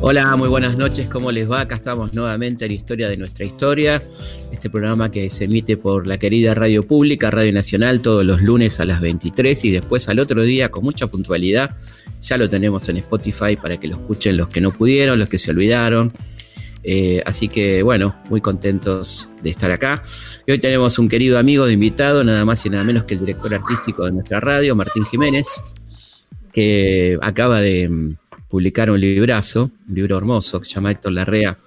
Hola, muy buenas noches, ¿cómo les va? Acá estamos nuevamente en Historia de nuestra historia, este programa que se emite por la querida Radio Pública, Radio Nacional, todos los lunes a las 23 y después al otro día con mucha puntualidad. Ya lo tenemos en Spotify para que lo escuchen los que no pudieron, los que se olvidaron. Eh, así que bueno, muy contentos de estar acá. Y hoy tenemos un querido amigo de invitado, nada más y nada menos que el director artístico de nuestra radio, Martín Jiménez, que acaba de publicaron un librazo, un libro hermoso que se llama Héctor Larrea,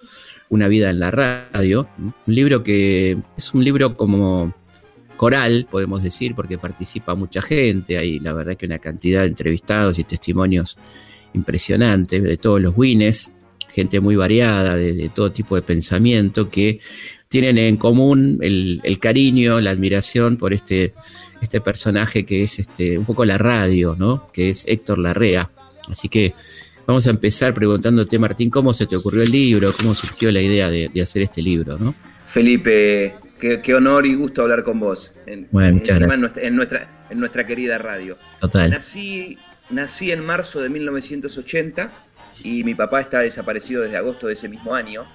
Una vida en la radio. Un libro que es un libro como coral, podemos decir, porque participa mucha gente. Hay la verdad que una cantidad de entrevistados y testimonios impresionantes de todos los wines, gente muy variada, de, todo tipo de pensamiento, que tienen en común el, cariño, la admiración por este, este personaje que es este, un poco la radio, ¿no? que es Héctor Larrea. Así que Vamos a empezar preguntándote, Martín, ¿cómo se te ocurrió el libro? ¿Cómo surgió la idea de, hacer este libro? ¿no? Felipe, qué, honor y gusto hablar con vos. En, bueno, muchas gracias. En nuestra, en nuestra, querida radio. Total. Nací, nací en marzo de 1980 y mi papá está desaparecido desde agosto de ese mismo año.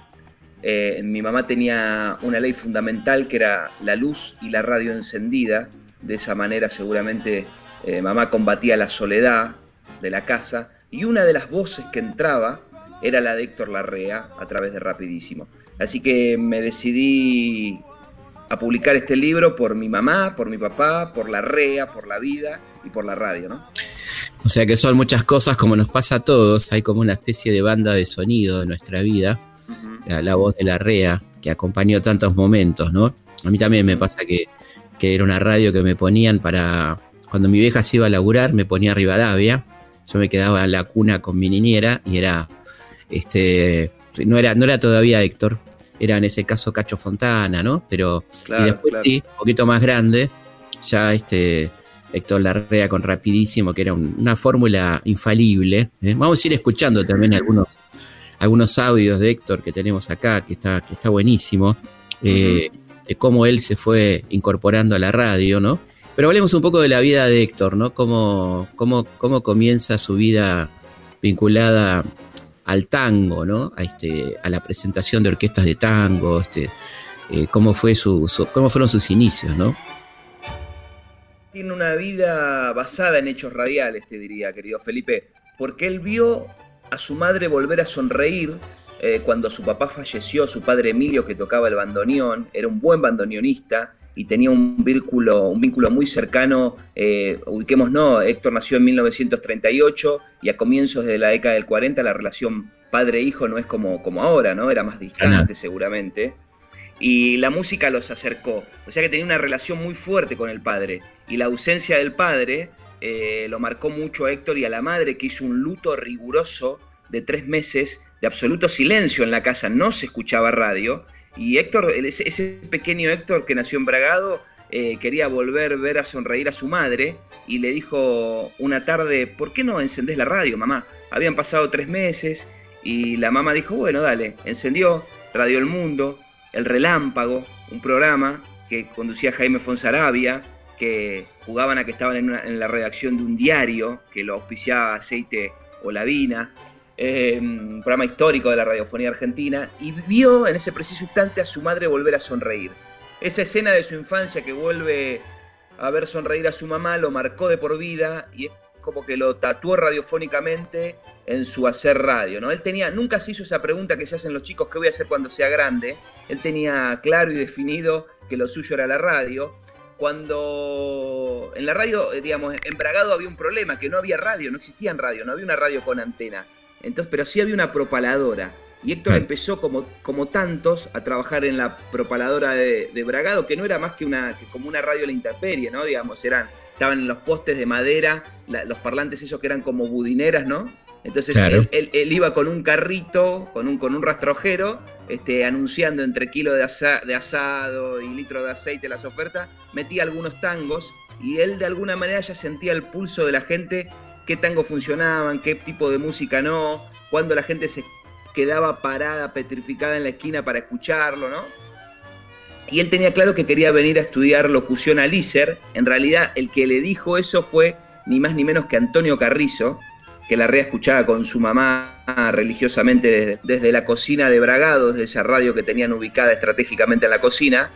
Eh, mi mamá tenía una ley fundamental que era la luz y la radio encendida. De esa manera seguramente eh, mamá combatía la soledad de la casa y una de las voces que entraba era la de Héctor Larrea a través de Rapidísimo. Así que me decidí a publicar este libro por mi mamá, por mi papá, por la REA, por la vida y por la radio, ¿no? O sea que son muchas cosas como nos pasa a todos, hay como una especie de banda de sonido de nuestra vida, la, voz de la REA, que acompañó tantos momentos, ¿no? A mí también me pasa que, que era una radio que me ponían para, cuando mi vieja se iba a laburar, me ponía Rivadavia, yo me quedaba en la cuna con mi niñera y era, este, no era, no era todavía Héctor, era en ese caso Cacho Fontana, ¿no? Pero y después sí, un poquito más grande, ya este Héctor Larrea con Rapidísimo, que era una fórmula infalible. ¿eh? Vamos a ir escuchando también algunos, algunos audios de Héctor que tenemos acá, que está, que está buenísimo, eh, de cómo él se fue incorporando a la radio, ¿no? Pero hablemos un poco de la vida de Héctor, ¿no? Cómo, cómo, cómo comienza su vida vinculada al tango, ¿no? A, este, a la presentación de orquestas de tango, este, eh, cómo, fue su, cómo fueron sus inicios, ¿no? Tiene una vida basada en hechos radiales, te diría, querido Felipe, porque él vio a su madre volver a sonreír eh, cuando su papá falleció, su padre Emilio, que tocaba el bandoneón, era un buen bandoneonista, y tenía un vínculo, un vínculo muy cercano, eh, ubiquemos no, Héctor nació en 1938 y a comienzos de la década del 40 la relación padre-hijo no es como, como ahora, ¿no? Era más distante seguramente. Y la música los acercó, o sea que tenía una relación muy fuerte con el padre. Y la ausencia del padre eh, lo marcó mucho a Héctor y a la madre, que hizo un luto riguroso de tres meses de absoluto silencio en la casa, no se escuchaba radio, y Héctor, ese pequeño Héctor que nació en Bragado, eh, quería volver ver a sonreír a su madre y le dijo una tarde, ¿por qué no encendés la radio, mamá? Habían pasado tres meses y la mamá dijo, bueno, dale, encendió Radio El Mundo, El Relámpago, un programa que conducía Jaime Fonsarabia, que jugaban a que estaban en, la redacción de un diario que lo auspiciaba Aceite o Lavina, eh, un programa histórico de la radiofonía argentina, y vio en ese preciso instante a su madre volver a sonreír. Esa escena de su infancia que vuelve a ver sonreír a su mamá lo marcó de por vida y como que lo tatuó radiofónicamente en su hacer radio, ¿no? Él tenía, nunca se hizo esa pregunta que se hacen los chicos, ¿qué voy a hacer cuando sea grande? Él tenía claro y definido que lo suyo era la radio. Cuando en la radio, eh, digamos, en Bragado había un problema, que no había radio, no existía radio, no había una radio con antena. Entonces, pero sí había una propaladora. Y Héctor empezó, como, como tantos, a trabajar en la propaladora de, Bragado, que no era más que una como una radio de la intemperie, ¿no? Digamos, eran, estaban en los postes de madera, los parlantes esos que eran como budineras, ¿no? Entonces él, iba con un carrito, con un, con un rastrojero, este, anunciando entre kilo de, de asado y litro de aceite las ofertas, metía algunos tangos y él de alguna manera ya sentía el pulso de la gente qué tango funcionaban, qué tipo de música no, cuando la gente se quedaba parada, petrificada en la esquina para escucharlo, ¿no? Y él tenía claro que quería venir a estudiar locución al ISER. En realidad, el que le dijo eso fue ni más ni menos que Antonio Carrizo, que la rea escuchaba con su mamá religiosamente desde, la cocina de Bragados, de esa radio que tenían ubicada estratégicamente en la cocina,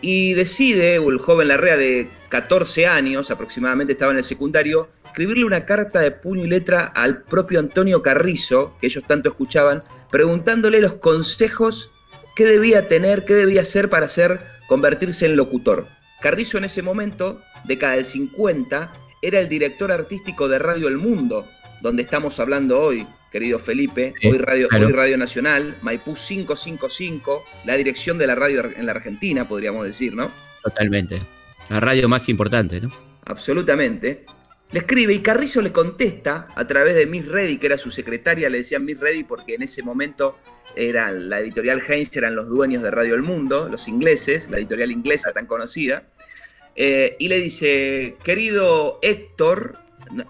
y decide, el joven Larrea de 14 años aproximadamente, estaba en el secundario, escribirle una carta de puño y letra al propio Antonio Carrizo, que ellos tanto escuchaban, preguntándole los consejos que debía tener, qué debía hacer para hacer, convertirse en locutor. Carrizo en ese momento, década del 50, era el director artístico de Radio El Mundo, donde estamos hablando hoy, querido Felipe, hoy, radio, hoy Radio Nacional, Maipú 555, la dirección de la radio en la Argentina, podríamos decir, ¿no? Totalmente. La radio más importante, ¿no? Absolutamente. Le escribe y Carrizo le contesta a través de Miss Reddy, que era su secretaria, le decían Miss Reddy porque en ese momento era la editorial Heinz, eran los dueños de Radio El Mundo, los ingleses, la editorial inglesa tan conocida. Eh, y le dice, querido Héctor,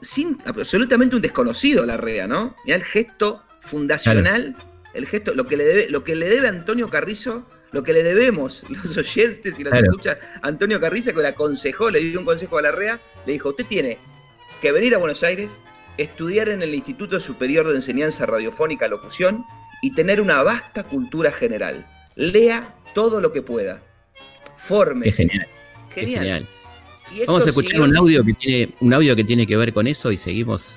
sin absolutamente un desconocido la rea, ¿no? Mira el gesto fundacional, el gesto, lo que le debe, lo que le debe Antonio Carrizo, lo que le debemos los oyentes y los escuchas, Antonio Carrizo que le aconsejó, le dio un consejo a la REA, le dijo, usted tiene que venir a Buenos Aires, estudiar en el Instituto Superior de Enseñanza Radiofónica Locución y tener una vasta cultura general. Lea todo lo que pueda. Forme. Genial. genial. Vamos a escuchar un audio que tiene un audio que tiene que ver con eso y seguimos.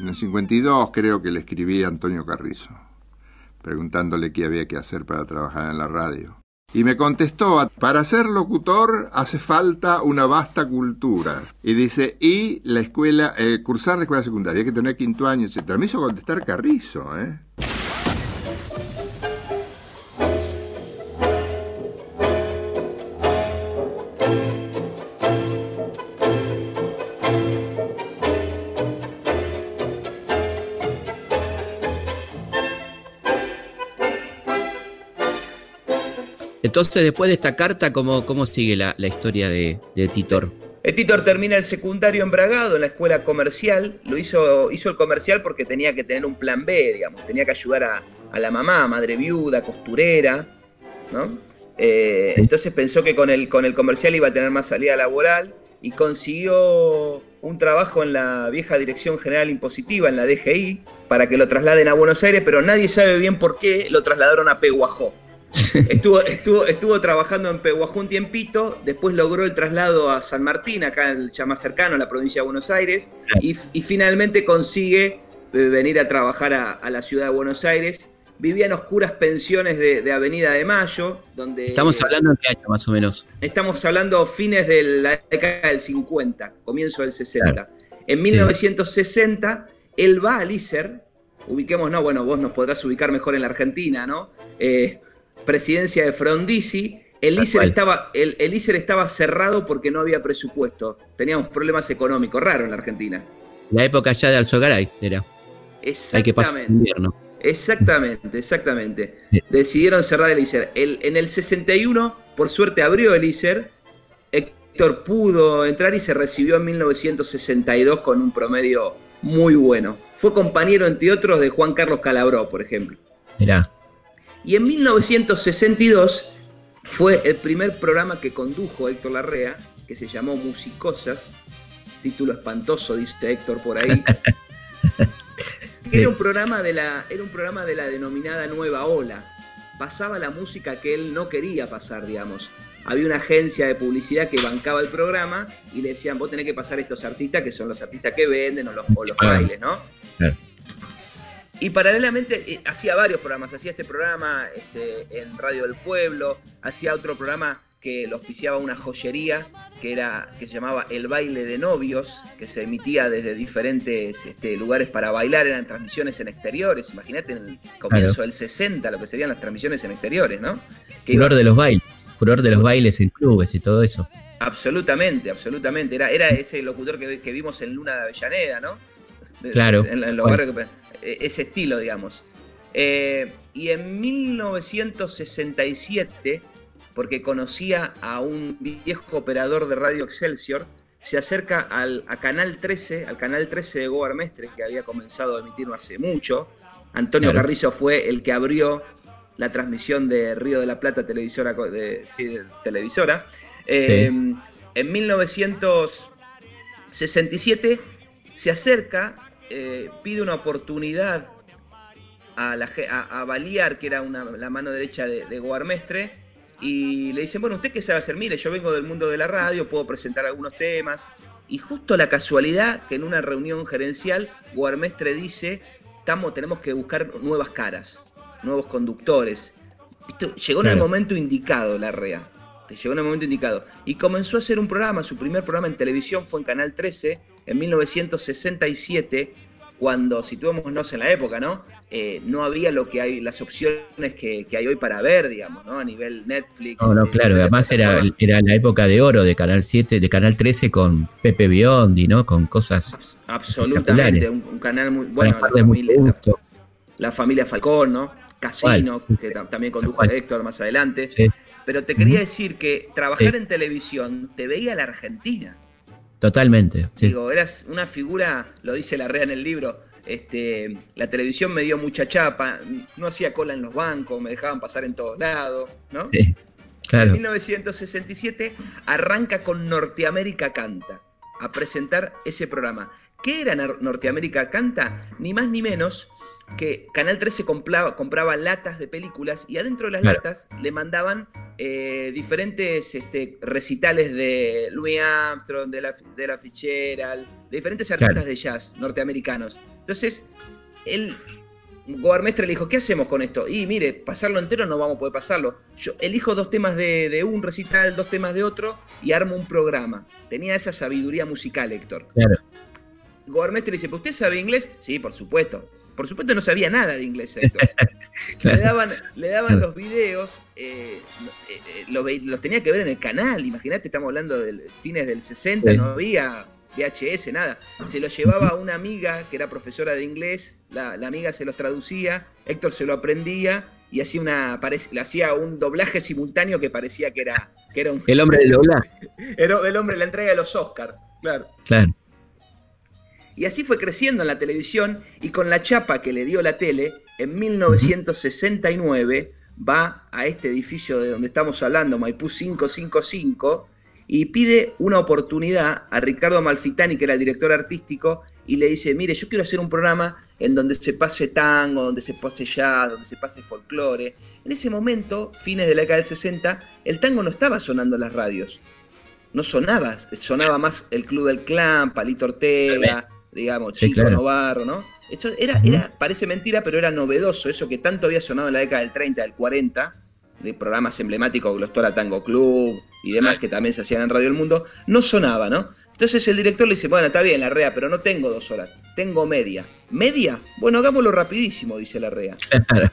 En el 52 creo que le escribí a Antonio Carrizo, preguntándole qué había que hacer para trabajar en la radio. Y me contestó, para ser locutor hace falta una vasta cultura. Y dice, y la escuela, eh, cursar la escuela secundaria, hay que tener quinto año, etc. Me hizo contestar Carrizo, ¿eh? Entonces, después de esta carta, ¿cómo, cómo sigue la, historia de, Titor? El Titor termina el secundario en Bragado, en la escuela comercial. Lo hizo, hizo el comercial porque tenía que tener un plan B, digamos. Tenía que ayudar a, la mamá, madre viuda, costurera, ¿no? Eh, entonces pensó que con el, con el comercial iba a tener más salida laboral y consiguió un trabajo en la vieja Dirección General Impositiva, en la DGI, para que lo trasladen a Buenos Aires, pero nadie sabe bien por qué lo trasladaron a Peguajó. Estuvo, estuvo, estuvo trabajando en Pehuajó un tiempito, después logró el traslado a San Martín, acá ya más cercano, a la provincia de Buenos Aires, y, finalmente consigue eh, venir a trabajar a, la ciudad de Buenos Aires. Vivía en oscuras pensiones de, Avenida de Mayo, donde... Estamos hablando de qué año más o menos. Estamos hablando fines de la década del 50, comienzo del 60. En 1960, él va al ISER, ubiquemos, no, bueno, vos nos podrás ubicar mejor en la Argentina, ¿no? Eh, presidencia de Frondizi, el ISER, estaba, el, estaba cerrado porque no había presupuesto. Teníamos problemas económicos raros en la Argentina. La época ya de Alzogaray era. Exactamente. Exactamente, exactamente. Decidieron cerrar el ISER. en el 61, por suerte, abrió el ISER. Héctor pudo entrar y se recibió en 1962 con un promedio muy bueno. Fue compañero, entre otros, de Juan Carlos Calabró, por ejemplo. Mirá. Y en 1962 fue el primer programa que condujo Héctor Larrea, que se llamó Musicosas, título espantoso, dice Héctor por ahí. Era, un programa de la, era un programa de la denominada Nueva Ola. Pasaba la música que él no quería pasar, digamos. Había una agencia de publicidad que bancaba el programa y le decían, vos tenés que pasar estos artistas que son los artistas que venden o los, o los bailes, ¿no? Y paralelamente eh, hacía varios programas, hacía este programa este, en Radio del Pueblo, hacía otro programa que lo auspiciaba una joyería que era que se llamaba El baile de novios, que se emitía desde diferentes este, lugares para bailar, eran transmisiones en exteriores, imagínate en el comienzo del 60 lo que serían las transmisiones en exteriores, ¿no? furor de los bailes, furor de los bailes en clubes y todo eso. Absolutamente, absolutamente, era, era ese locutor que, que vimos en Luna de Avellaneda, ¿no? Claro. En, los barrios que, eh, ese estilo, digamos. Eh, y en 1967, porque conocía a un viejo operador de Radio Excelsior, se acerca al, a Canal 13, al Canal 13 de Goar Mestre, que había comenzado a emitir hace mucho. Antonio Carrizo fue el que abrió la transmisión de Río de la Plata televisora, de, televisora. Eh, En 1967 se acerca, eh, pide una oportunidad a, la, a, Baliar, que era la mano derecha de, de Guarmestre, y le dicen, bueno, ¿usted qué sabe hacer? Mire, yo vengo del mundo de la radio, puedo presentar algunos temas. Y justo la casualidad que en una reunión gerencial, Guarmestre dice, tenemos que buscar nuevas caras, nuevos conductores. Llegó en el momento indicado la REA. Llegó en el momento indicado. Y comenzó a hacer un programa, su primer programa en televisión fue en Canal 13 en 1967, cuando, situémonos en la época, ¿no? Eh, no había lo que hay, las opciones que, hay hoy para ver, digamos, ¿no? A nivel Netflix. No, no, eh, claro, además era, era la época de oro de Canal 7, de Canal 13 con Pepe Biondi, ¿no? Con cosas. Absolutamente, un, canal muy bueno. La familia, Falcón, ¿no? Casino, que también condujo a Héctor más adelante. Pero te quería decir que trabajar en televisión te veía la Argentina. Totalmente. Digo, eras una figura, lo dice la REA en el libro, este, la televisión me dio mucha chapa, no hacía cola en los bancos, me dejaban pasar en todos lados, ¿no? Sí, claro. En 1967 arranca con Norteamérica Canta a presentar ese programa. ¿Qué era Norteamérica Canta? Ni más ni menos que Canal 13 compraba, compraba latas de películas y adentro de las latas le mandaban eh, diferentes este, recitales de Louis Armstrong, de la, de la Fitzgerald, de diferentes artistas de jazz norteamericanos. Entonces, él, Goarmestre le dijo, ¿qué hacemos con esto? Y mire, pasarlo entero no vamos a poder pasarlo. Yo elijo dos temas de, un recital, dos temas de otro y armo un programa. Tenía esa sabiduría musical, Héctor. Claro. le dice, ¿usted sabe inglés? Sí, por supuesto por supuesto no sabía nada de inglés Le daban, le daban los videos, eh, eh, los, tenía que ver en el canal, imagínate, estamos hablando de fines del 60, no había VHS, nada. Se lo llevaba a una amiga que era profesora de inglés, la, amiga se los traducía, Héctor se lo aprendía y hacía una hacía un doblaje simultáneo que parecía que era, que era un... El hombre del doblaje. Era el hombre de la entrega de los Oscars, claro. Claro. Y así fue creciendo en la televisión y con la chapa que le dio la tele, en 1969 va a este edificio de donde estamos hablando, Maipú 555, y pide una oportunidad a Ricardo Malfitani, que era el director artístico, y le dice, mire, yo quiero hacer un programa en donde se pase tango, donde se pase jazz, donde se pase folclore. En ese momento, fines de la década del 60, el tango no estaba sonando en las radios. No sonaba, sonaba más el Club del Clan, Palito Ortega, digamos, Chico Novarro, ¿no? Eso era, era, parece mentira, pero era novedoso, eso que tanto había sonado en la década del 30, del 40, de programas emblemáticos, Glostora Tango Club y demás que también se hacían en Radio El Mundo, no sonaba, ¿no? Entonces el director le dice, bueno, está bien la REA, pero no tengo dos horas, tengo media. ¿Media? Bueno, hagámoslo rapidísimo, dice la REA. Claro,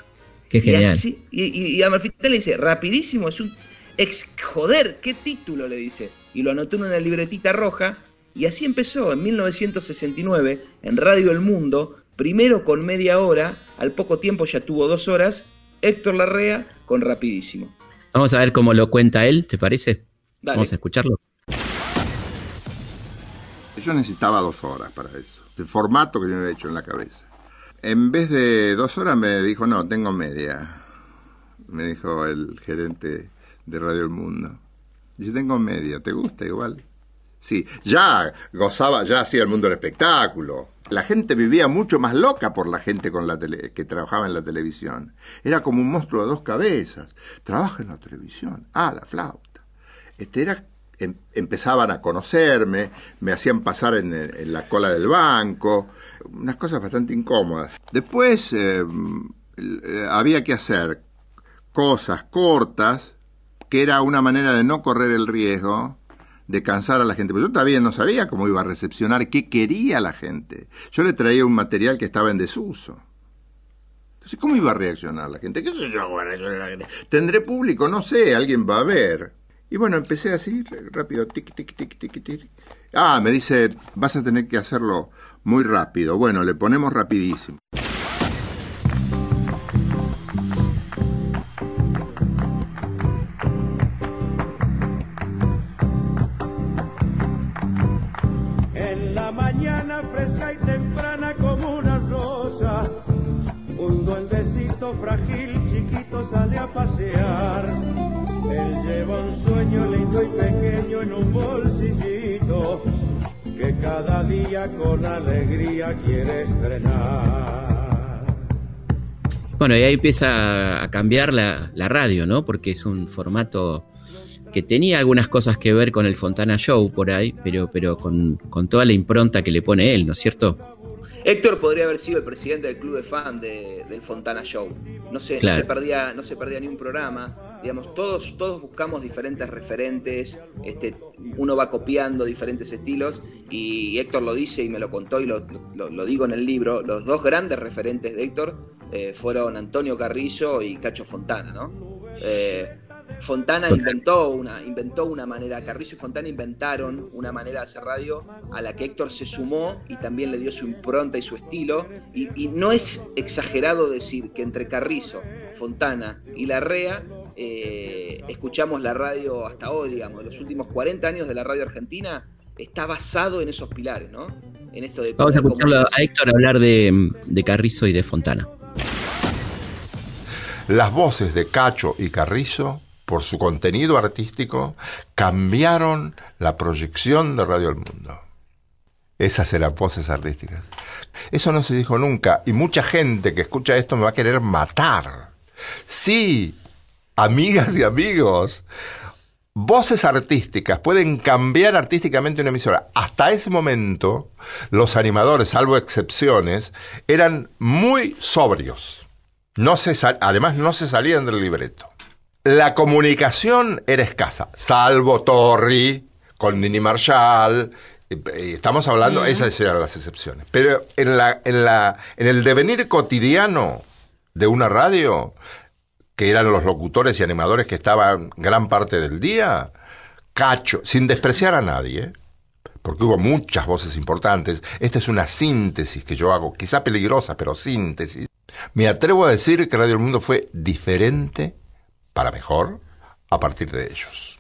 qué genial. Y, y, y, a le dice, rapidísimo, es un... Ex, joder, ¿qué título le dice? Y lo anotó en una libretita roja y así empezó en 1969 en Radio El Mundo, primero con media hora, al poco tiempo ya tuvo dos horas, Héctor Larrea con Rapidísimo. Vamos a ver cómo lo cuenta él, ¿te parece? Vamos a escucharlo. Yo necesitaba dos horas para eso, el formato que yo me había hecho en la cabeza. En vez de dos horas me dijo, no, tengo media. Me dijo el gerente de Radio El Mundo. Dice, tengo media, ¿te gusta igual? Sí, ya gozaba, ya hacía el mundo del espectáculo. La gente vivía mucho más loca por la gente con la tele, que trabajaba en la televisión. Era como un monstruo de dos cabezas. Trabaja en la televisión. Ah, la flauta. Este era, em, empezaban a conocerme, me hacían pasar en, la cola del banco, unas cosas bastante incómodas. Después em, había que hacer cosas cortas, que era una manera de no correr el riesgo de cansar a la gente. Pero yo todavía no sabía cómo iba a recepcionar, qué quería la gente. Yo le traía un material que estaba en desuso. Entonces, ¿cómo iba a reaccionar la gente? ¿Qué sé yo? ¿Tendré público? No sé, alguien va a ver. Y bueno, empecé así, rápido, tic, tic, tic, tic, tic. Ah, me dice, vas a tener que hacerlo muy rápido. Bueno, le ponemos rapidísimo. Pasear. Él lleva un sueño lindo y pequeño en un bolsillito que cada día con alegría quiere estrenar. Bueno, y ahí empieza a cambiar la, la radio, ¿no? Porque es un formato que tenía algunas cosas que ver con el Fontana Show por ahí, pero, pero con, con toda la impronta que le pone él, ¿no es cierto? Héctor podría haber sido el presidente del club de fan del Fontana Show. No se, no, se perdía, no se perdía ni un programa. Digamos, todos, todos buscamos diferentes referentes, este, uno va copiando diferentes estilos y Héctor lo dice y me lo contó y lo, lo, digo en el libro. Los dos grandes referentes de Héctor eh, fueron Antonio Carrillo y Cacho Fontana, ¿no? Eh, Fontana inventó una, inventó una manera, Carrizo y Fontana inventaron una manera de hacer radio a la que Héctor se sumó y también le dio su impronta y su estilo. Y, no es exagerado decir que entre Carrizo, Fontana y Larrea eh, escuchamos la radio hasta hoy, digamos, los últimos 40 años de la radio argentina está basado en esos pilares, ¿no? En esto de Vamos a escucharlo a Héctor hablar de, de Carrizo y de Fontana. Las voces de Cacho y Carrizo por su contenido artístico, cambiaron la proyección de Radio El Mundo. Esas eran voces artísticas. Eso no se dijo nunca y mucha gente que escucha esto me va a querer matar. Sí, amigas y amigos, voces artísticas pueden cambiar artísticamente una emisora. Hasta ese momento, los animadores, salvo excepciones, eran muy sobrios. No se además, no se salían del libreto la comunicación era escasa, salvo Torri con Nini Marshall. Estamos hablando, esas eran las excepciones. Pero en, la, en, la, en el devenir cotidiano de una radio, que eran los locutores y animadores que estaban gran parte del día, Cacho, sin despreciar a nadie, porque hubo muchas voces importantes, esta es una síntesis que yo hago, quizá peligrosa, pero síntesis. Me atrevo a decir que Radio El Mundo fue diferente para mejor a partir de ellos.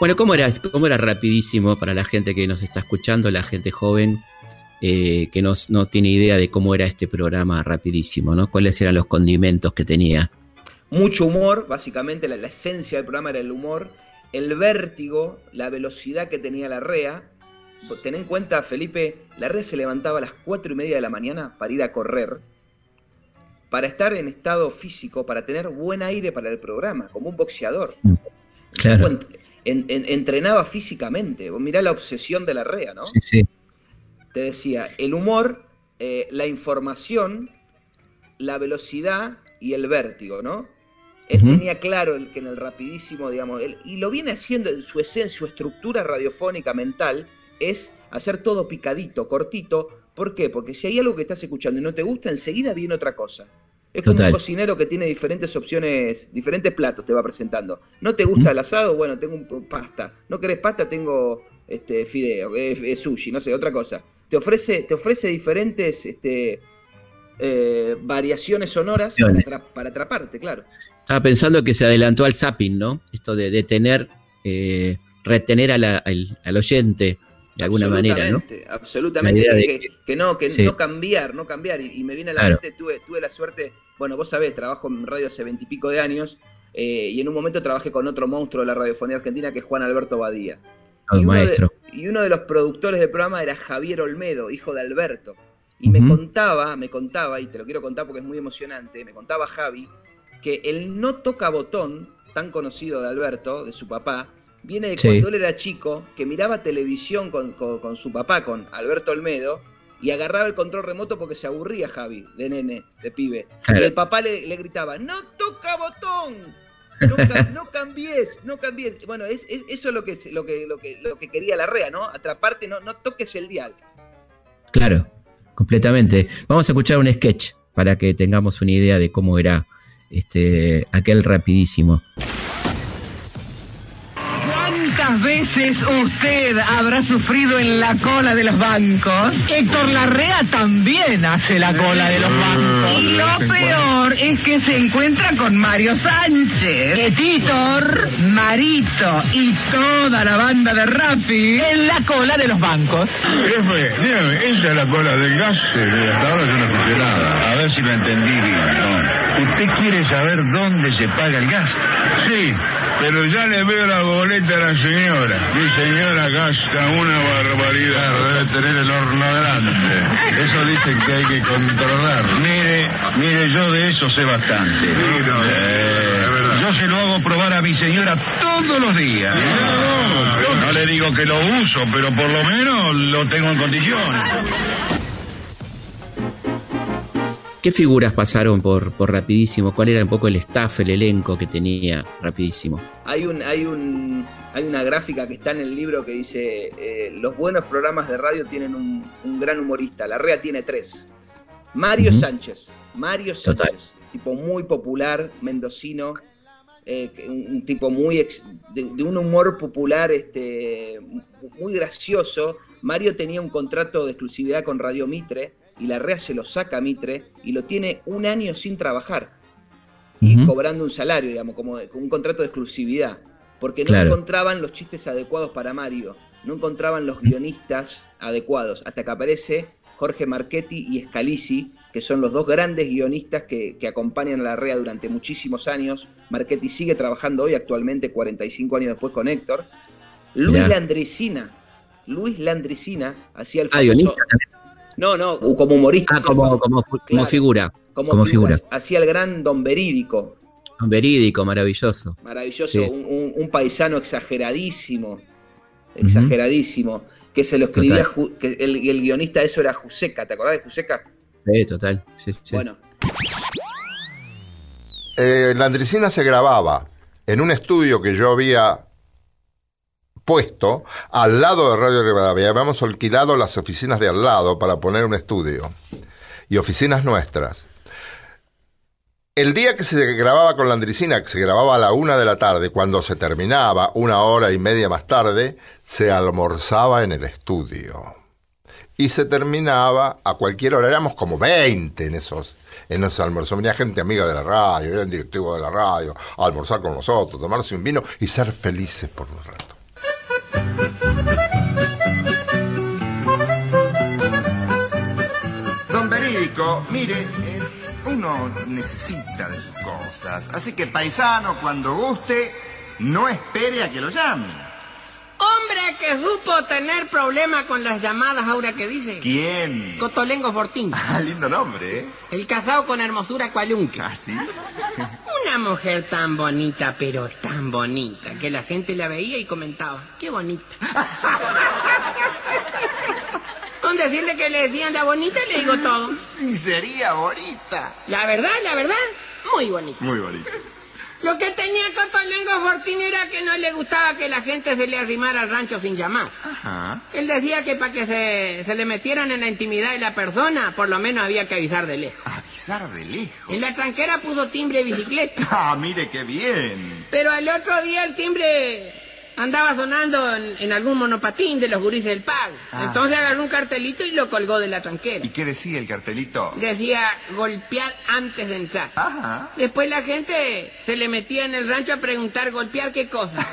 Bueno, ¿cómo era, ¿cómo era rapidísimo para la gente que nos está escuchando, la gente joven, eh, que no, tiene idea de cómo era este programa rapidísimo, ¿no? ¿Cuáles eran los condimentos que tenía? Mucho humor, básicamente la, esencia del programa era el humor, el vértigo, la velocidad que tenía la REA. Ten en cuenta, Felipe, la REA se levantaba a las 4 y media de la mañana para ir a correr, para estar en estado físico, para tener buen aire para el programa, como un boxeador. Mm, claro. entrenaba físicamente. Mirá la obsesión de la REA, ¿no? Sí, sí te decía, el humor, eh, la información, la velocidad y el vértigo, ¿no? Él tenía claro el, que en el rapidísimo, digamos, él, y lo viene haciendo en su esencia, su estructura radiofónica mental, es hacer todo picadito, cortito. ¿Por qué? Porque si hay algo que estás escuchando y no te gusta, enseguida viene otra cosa. Es como un cocinero que tiene diferentes opciones, diferentes platos te va presentando. ¿No te gusta el asado? Bueno, tengo un pasta. ¿No querés pasta? Tengo este fideo, es sushi, no sé, otra cosa te ofrece, te ofrece diferentes este, eh, variaciones sonoras Para, atraparte, claro. Estaba pensando que se adelantó al zapping, ¿no? Esto de detener, eh, retener al, oyente de alguna manera, ¿no? Absolutamente, que, no, que no cambiar, no cambiar. Y, me viene a la mente, tuve, tuve la suerte, bueno, vos sabés, trabajo en radio hace veintipico de años, eh, y en un momento trabajé con otro monstruo de la radiofonía argentina que es Juan Alberto Badía y. Uno de, y uno de los productores del programa era Javier Olmedo, hijo de Alberto. Y me contaba, me contaba, y te lo quiero contar porque es muy emocionante, me contaba Javi, que el no toca botón, tan conocido de Alberto, de su papá, viene de cuando él era chico, que miraba televisión con, su papá, con Alberto Olmedo, y agarraba el control remoto porque se aburría Javi, de nene, de pibe. Y el papá le, le gritaba, ¡No toca botón! No, cambies, no cambies. Bueno, es, eso es lo que, lo, que, lo, que, lo que quería la REA, ¿no? Atraparte, no, no toques el dial. Claro, completamente. Vamos a escuchar un sketch para que tengamos una idea de cómo era este aquel rapidísimo. ¿Cuánta ¿Cuántas veces usted habrá sufrido en la cola de los bancos? Héctor Larrea también hace la cola de los bancos. Y lo peor es que se encuentra con Mario Sánchez, que Titor, Marito y toda la banda de Rappi en la cola de los bancos. Jefe, dígame, esa es la cola del gas. Hasta ahora yo no escuché nada. A ver si lo entendí bien. ¿no? ¿Usted quiere saber dónde se paga el gas? Sí, pero ya le veo la boleta a la señora. Mi señora gasta una barbaridad. Debe tener el horno grande. Eso dicen que hay que controlar. Mire, mire, yo de eso sé bastante. Eh, yo se lo hago probar a mi señora todos los días. No le digo que lo uso, pero por lo menos lo tengo en condiciones. ¿Qué figuras pasaron por, por Rapidísimo? ¿Cuál era un poco el staff, el elenco que tenía Rapidísimo? Hay, un, hay, un, hay una gráfica que está en el libro que dice, eh, los buenos programas de radio tienen un, un gran humorista, la REA tiene tres. Mario. Sánchez, Mario Total. Sánchez, tipo muy popular, mendocino, eh, un tipo muy ex- de, de un humor popular este, muy gracioso. Mario tenía un contrato de exclusividad con Radio Mitre y la REA se lo saca a Mitre y lo tiene un año sin trabajar y cobrando un salario, digamos, como un contrato de exclusividad, porque no Claro. encontraban los chistes adecuados para Mario, no encontraban los guionistas adecuados, hasta que aparece Jorge Marchetti y Scalisi, que son los dos grandes guionistas que, que acompañan a la REA durante muchísimos años. Marchetti sigue trabajando hoy, actualmente 45 años después con Héctor. Luis. Landricina, Luis Landricina hacía el Ah, famoso... No, no, como humorista. Ah, como, famo- como, como Claro. figura. como como figura. figura. Hacía el gran Don Verídico, Verídico, maravilloso. Maravilloso, Sí. un, un- un paisano exageradísimo, exageradísimo, que se lo escribía, que el, el guionista de eso era Juseca, ¿te acordás de Juseca? Sí, total. Sí, sí. Bueno, Eh, la Andresina se grababa en un estudio que yo había puesto al lado de Radio Rivadavia. Habíamos alquilado las oficinas de al lado para poner un estudio y oficinas nuestras. El día que se grababa con la Andricina, que se grababa a la una de la tarde, cuando se terminaba, una hora y media más tarde, se almorzaba en el estudio. Y se terminaba a cualquier hora. Éramos como 20 en esos, en esos almuerzos. Venía gente amiga de la radio, eran directivos de la radio, a almorzar con nosotros, tomarse un vino y ser felices por un rato. Mire, uno necesita de sus cosas. Así que, paisano, cuando guste, no espere a que lo llamen. Hombre que supo tener problema con las llamadas ahora que dice. ¿Quién? Cotolengo Fortín. Ah, lindo nombre, ¿eh? El casado con hermosura cualunque. Ah, sí. Una mujer tan bonita, pero tan bonita, que la gente la veía y comentaba, qué bonita. Con decirle que le decían la bonita, le digo todo. Sí, sería bonita. La verdad, la verdad, muy bonita. Muy bonita. Lo que tenía Cotolengo Fortín era que no le gustaba que la gente se le arrimara al rancho sin llamar. Ajá. Él decía que para que se, se le metieran en la intimidad de la persona, por lo menos había que avisar de lejos. Avisar de lejos. En la tranquera puso timbre de bicicleta, Ah, mire qué bien. pero al otro día el timbre andaba sonando en, en algún monopatín de los gurises del pago. Ah. Entonces agarró un cartelito y lo colgó de la tranquera. ¿Y qué decía el cartelito? Decía golpear antes de entrar. Ajá. Después la gente se le metía en el rancho a preguntar golpear qué cosa.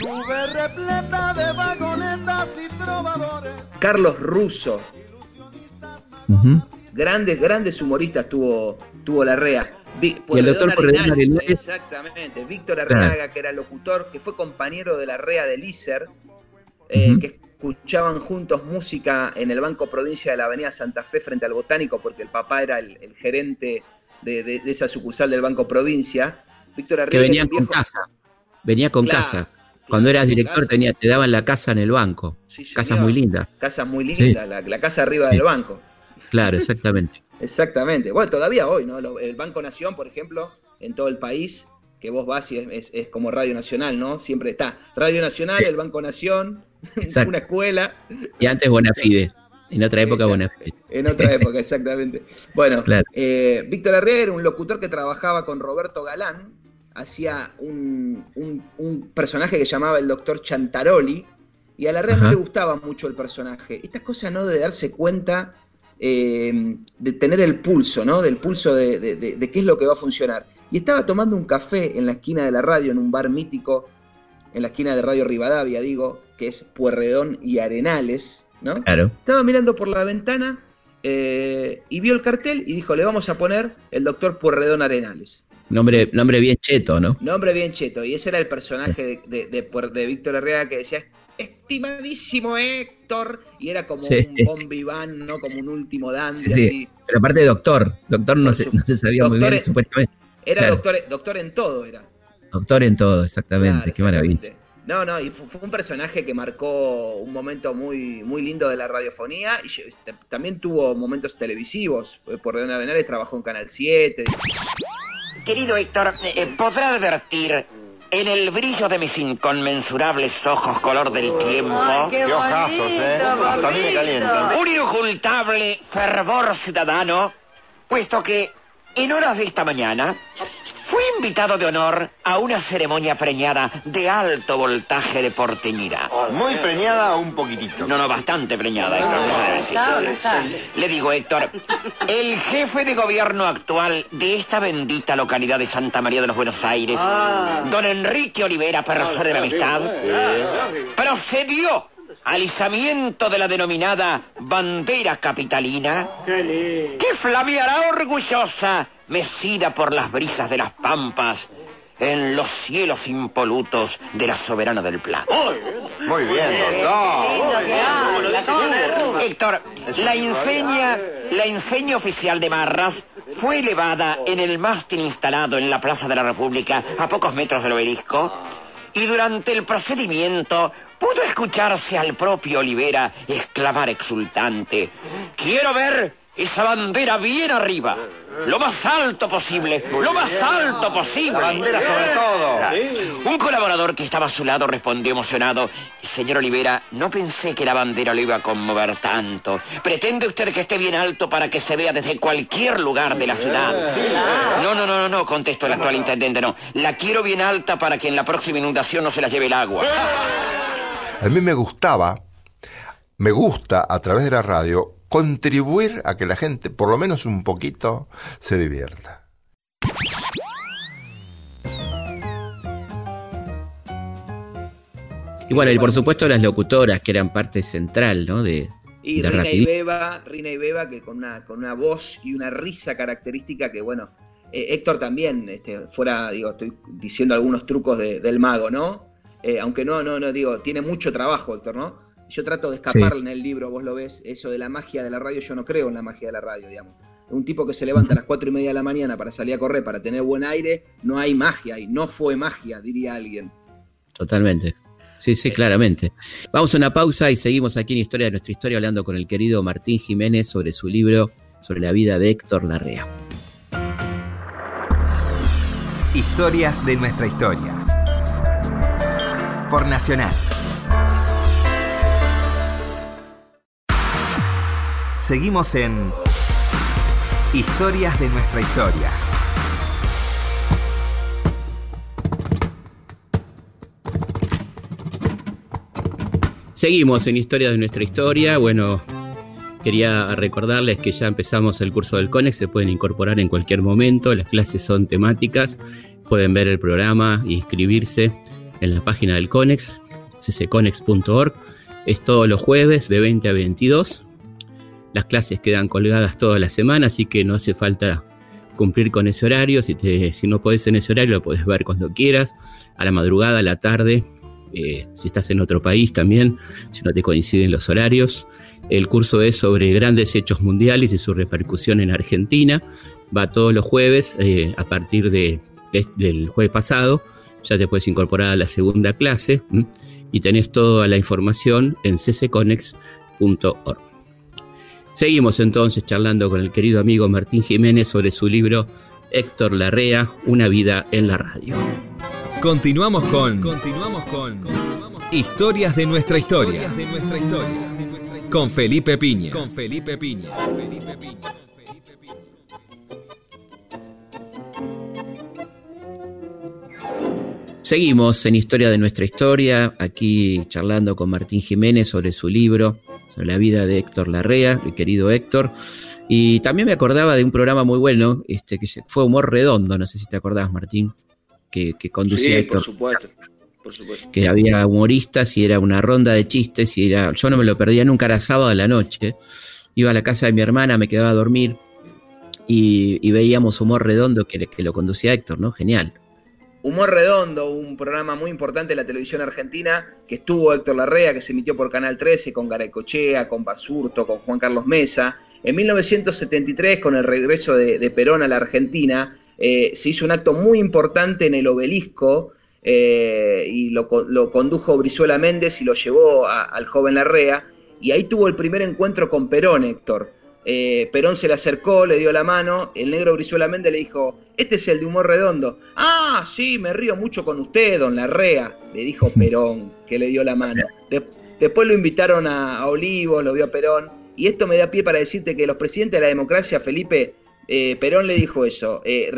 Nube repleta de vagonetas y trovadores. Carlos Russo, Ujú. grandes, grandes humoristas tuvo, tuvo la REA. Y el doctor Arenales, Arenales. Exactamente. Víctor Claro. Arriaga, que era locutor, que fue compañero de la REA de Lícer, eh, que escuchaban juntos música en el Banco Provincia de la Avenida Santa Fe frente al Botánico, porque el papá era el, el gerente de, de- de esa sucursal del Banco Provincia. Víctor Que Arriaga venían era un con viejo- casa. Venía con Claro, casa. Cuando eras director casa. tenía, te daban la casa en el banco. Sí, Casas señor. muy lindas. Casas muy lindas, la, la casa arriba del banco. Claro, exactamente. Exactamente. Bueno, todavía hoy, ¿no? El Banco Nación, por ejemplo, en todo el país, que vos vas y es, es- es como Radio Nacional, ¿no? Siempre está Radio Nacional, Sí. el Banco Nación, Exacto. una escuela, Y antes Bonafide. En otra época. Bonafide. en otra época, exactamente. Bueno, Claro. eh, Víctor Herrera era un locutor que trabajaba con Roberto Galán hacía un, un- un personaje que llamaba el doctor Chantaroli, y a la red no le gustaba mucho el personaje. Estas cosas, ¿no? De darse cuenta, eh, de tener el pulso, ¿no? Del pulso de, de- de- de qué es lo que va a funcionar. Y estaba tomando un café en la esquina de la radio, en un bar mítico, en la esquina de Radio Rivadavia, digo, que es Puerredón y Arenales, ¿no? Claro. Estaba mirando por la ventana eh, y vio el cartel y dijo, le vamos a poner el doctor Puerredón Arenales. Nombre, nombre bien cheto, ¿no? Nombre bien cheto. Y ese era el personaje de, de, de de Víctor Herrera que decía, estimadísimo Héctor. Y era como Sí. un bon vivant, ¿no? Como un último dandy, Sí, sí. así. Pero aparte de doctor. Doctor no, se, no se sabía muy bien, en- supuestamente. Era Claro. doctor, doctor en todo, era. Doctor en todo, exactamente. Claro, Qué maravilla. exactamente. No, no, y fu- fue, un personaje que marcó un momento muy, muy lindo de la radiofonía y t- también tuvo momentos televisivos. Eh, Por Redón Arenales trabajó en Canal 7. Querido Héctor, eh, podrá advertir en el brillo de mis inconmensurables ojos color del tiempo Qué ojazos, ¿eh? Hasta a mí me calientan. un inocultable fervor ciudadano, puesto que en horas de esta mañana fui invitado de honor a una ceremonia preñada de alto voltaje de porteñidad. Muy preñada un poquitito. No, no, bastante preñada. Héctor, decirte. Le digo, Héctor, el jefe de gobierno actual de esta bendita localidad de Santa María de los Buenos Aires, don Enrique Olivera, persona de mi amistad, procedió al izamiento de la denominada bandera capitalina, que flameará orgullosa, mecida por las brisas de las pampas, en los cielos impolutos de la soberana del Plata. Muy bien, doctor. Héctor, la enseña, la enseña oficial de Marras fue elevada en el mástil instalado en la Plaza de la República a pocos metros del obelisco y durante el procedimiento pudo escucharse al propio Olivera exclamar exultante quiero ver esa bandera bien arriba lo más alto posible lo más alto posible La bandera sobre todo. un colaborador que estaba a su lado respondió emocionado Señor Olivera, no pensé que la bandera lo iba a conmover tanto. ¿Pretende usted que esté bien alto para que se vea desde cualquier lugar de la ciudad? No, no, no, no, no, contestó el actual intendente, no. La quiero bien alta para que en la próxima inundación no se la lleve el agua. A mí me gustaba, me gusta a través de la radio, contribuir a que la gente, por lo menos un poquito, se divierta. Y bueno, y por supuesto las locutoras, que eran parte central, ¿no? De, Y de Rina y. Beba, Rina y Beba, que con una, con una voz y una risa característica que, bueno, eh, Héctor también, este, fuera, digo, estoy diciendo algunos trucos de- del mago, ¿no? Eh, aunque no, no, no, digo, tiene mucho trabajo, Héctor, ¿no? Yo trato de escapar Sí. en el libro, vos lo ves, eso de la magia de la radio, yo no creo en la magia de la radio, digamos. Un tipo que se levanta a las cuatro y media de la mañana para salir a correr, para tener buen aire, no hay magia, y no fue magia, diría alguien. Totalmente. Sí, sí, claramente. Vamos a una pausa y seguimos aquí en Historia de nuestra historia hablando con el querido Martín Jiménez sobre su libro sobre la vida de Héctor Larrea. Historias de nuestra historia. Por Nacional. Seguimos en Historias de nuestra historia. Seguimos en Historia de nuestra historia. Bueno, quería recordarles que ya empezamos el curso del CONEX, se pueden incorporar en cualquier momento, las clases son temáticas, pueden ver el programa e inscribirse en la página del CONEX, ccconex.org. Es todos los jueves de 20 a 22. Las clases quedan colgadas toda la semana, así que no hace falta cumplir con ese horario. Si, te, si no podés en ese horario, lo podés ver cuando quieras, a la madrugada, a la tarde, eh, si estás en otro país también, si no te coinciden los horarios. El curso es sobre grandes hechos mundiales y su repercusión en Argentina. Va todos los jueves eh, a partir de, de- del jueves pasado. Ya te puedes incorporar a la segunda clase y tenés toda la información en ccconex.org. Seguimos entonces charlando con el querido amigo Martín Jiménez sobre su libro Héctor Larrea, Una vida en la radio. Continuamos con Continuamos con Historias de nuestra historia. Con Felipe Piña. Con Felipe Piña. Seguimos en Historia de nuestra historia, aquí charlando con Martín Jiménez sobre su libro, sobre la vida de Héctor Larrea, mi querido Héctor. Y también me acordaba de un programa muy bueno, este, que fue Humor Redondo, no sé si te acordás, Martín, que, conducía Héctor. Por supuesto, por supuesto. Que había humoristas y era una ronda de chistes y era. Yo no me lo perdía nunca, era sábado de la noche. Iba a la casa de mi hermana, me quedaba a dormir y, veíamos Humor Redondo que, que lo conducía Héctor, ¿no? Genial. Humor Redondo, un programa muy importante de la televisión argentina, que estuvo Héctor Larrea, que se emitió por Canal 13 con Cochea, con Basurto, con Juan Carlos Mesa. En 1973, con el regreso de, Perón a la Argentina, eh, se hizo un acto muy importante en el obelisco eh, y lo, condujo Brizuela Méndez y lo llevó al joven Larrea. Y ahí tuvo el primer encuentro con Perón, Héctor. Eh, Perón se le acercó, le dio la mano, el negro Brizuela Méndez le dijo, este es el de humor redondo. Ah, sí, me río mucho con usted, don Larrea, le dijo Perón, que le dio la mano. después lo invitaron a, Olivos, lo vio Perón, y esto me da pie para decirte que los presidentes de la democracia, Felipe, eh, Perón le dijo eso. Eh,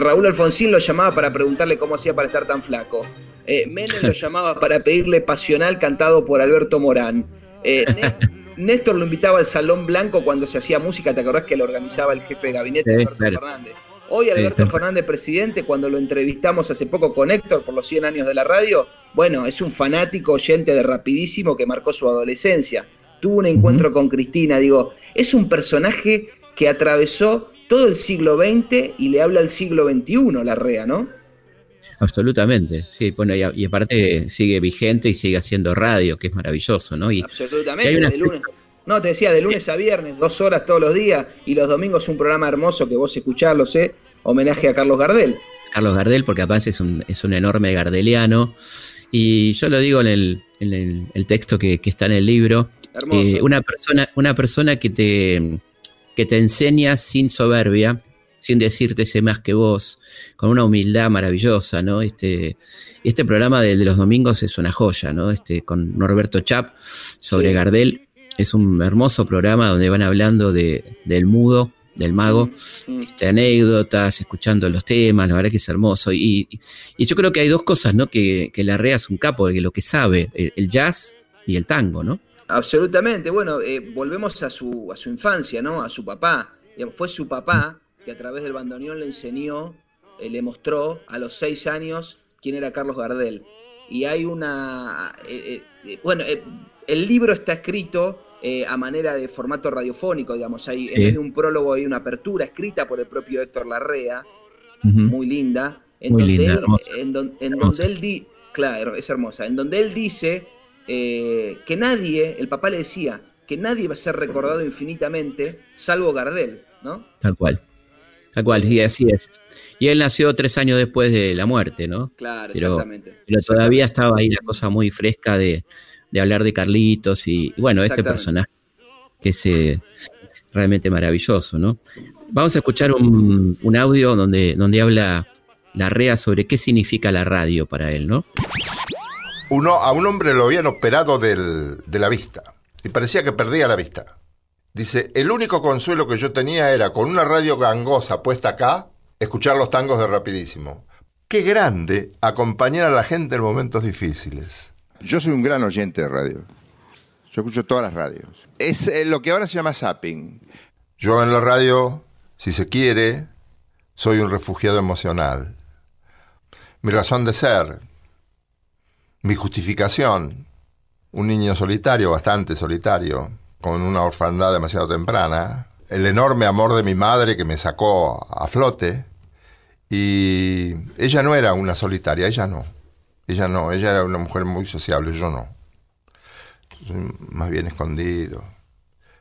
Raúl Alfonsín lo llamaba para preguntarle cómo hacía para estar tan flaco. Menem lo llamaba para pedirle Pasional cantado por Alberto Morán. Néstor lo invitaba al Salón Blanco cuando se hacía música, ¿te acordás que lo organizaba el jefe de gabinete, Alberto Fernández? Hoy Alberto Fernández, presidente, cuando lo entrevistamos hace poco con Héctor por los 100 años de la radio, bueno, es un fanático oyente de Rapidísimo que marcó su adolescencia. Tuvo un encuentro con Cristina, digo, es un personaje que atravesó todo el siglo XX y le habla al siglo XXI, la REA, ¿no? Absolutamente, sí, bueno, y, aparte sigue vigente y sigue haciendo radio, que es maravilloso, ¿no? Y Absolutamente, de lunes. No, te decía, de lunes a viernes, dos horas todos los días, y los domingos un programa hermoso que vos escuchás, lo sé, homenaje a Carlos Gardel. Carlos Gardel, porque aparte es un, es un enorme gardeliano, y yo lo digo en el, en el, texto que, está en el libro, eh, una, persona, una persona que te, que te enseña sin soberbia, sin decirte sé más que vos, con una humildad maravillosa, ¿no? Este, este programa de, los domingos es una joya, ¿no? Este, con Norberto Chap sobre Gardel. Es un hermoso programa donde van hablando de, del mudo, del mago, mm. Este, anécdotas, escuchando los temas, la verdad que es hermoso. Y, y, yo creo que hay dos cosas, ¿no? Que, que Larrea es un capo, de lo que sabe, el, jazz y el tango, ¿no? Absolutamente. Bueno, eh, volvemos a su, a su infancia, ¿no? A su papá. Fue su papá que a través del bandoneón le enseñó, eh, le mostró a los seis años quién era Carlos Gardel. Y hay una... Eh, eh, bueno, el libro está escrito a manera de formato radiofónico, digamos, hay en vez de un prólogo hay una apertura escrita por el propio Héctor Larrea, muy linda, en donde él, en, donde él di, claro, es hermosa, en donde él dice que nadie, el papá le decía, que nadie va a ser recordado infinitamente salvo Gardel, ¿no? Tal cual. Tal cual, y así es. Y él nació tres años después de la muerte, ¿no? Claro, exactamente. Pero todavía estaba ahí la cosa muy fresca de, hablar de Carlitos y, bueno, este personaje que es eh, realmente maravilloso, ¿no? Vamos a escuchar un, audio donde, donde habla la REA sobre qué significa la radio para él, ¿no? Uno, a un hombre lo habían operado del, de la vista y parecía que perdía la vista. Dice, el único consuelo que yo tenía era con una radio gangosa puesta acá, escuchar los tangos de rapidísimo. Qué grande acompañar a la gente en momentos difíciles. Yo soy un gran oyente de radio. Yo escucho todas las radios. Es eh, lo que ahora se llama zapping. Yo en la radio, si se quiere, soy un refugiado emocional. Mi razón de ser, mi justificación, un niño solitario, bastante solitario, con una orfandad demasiado temprana, el enorme amor de mi madre que me sacó a flote, y ella no era una solitaria, ella no, ella no, ella era una mujer muy sociable, yo no, más bien escondido.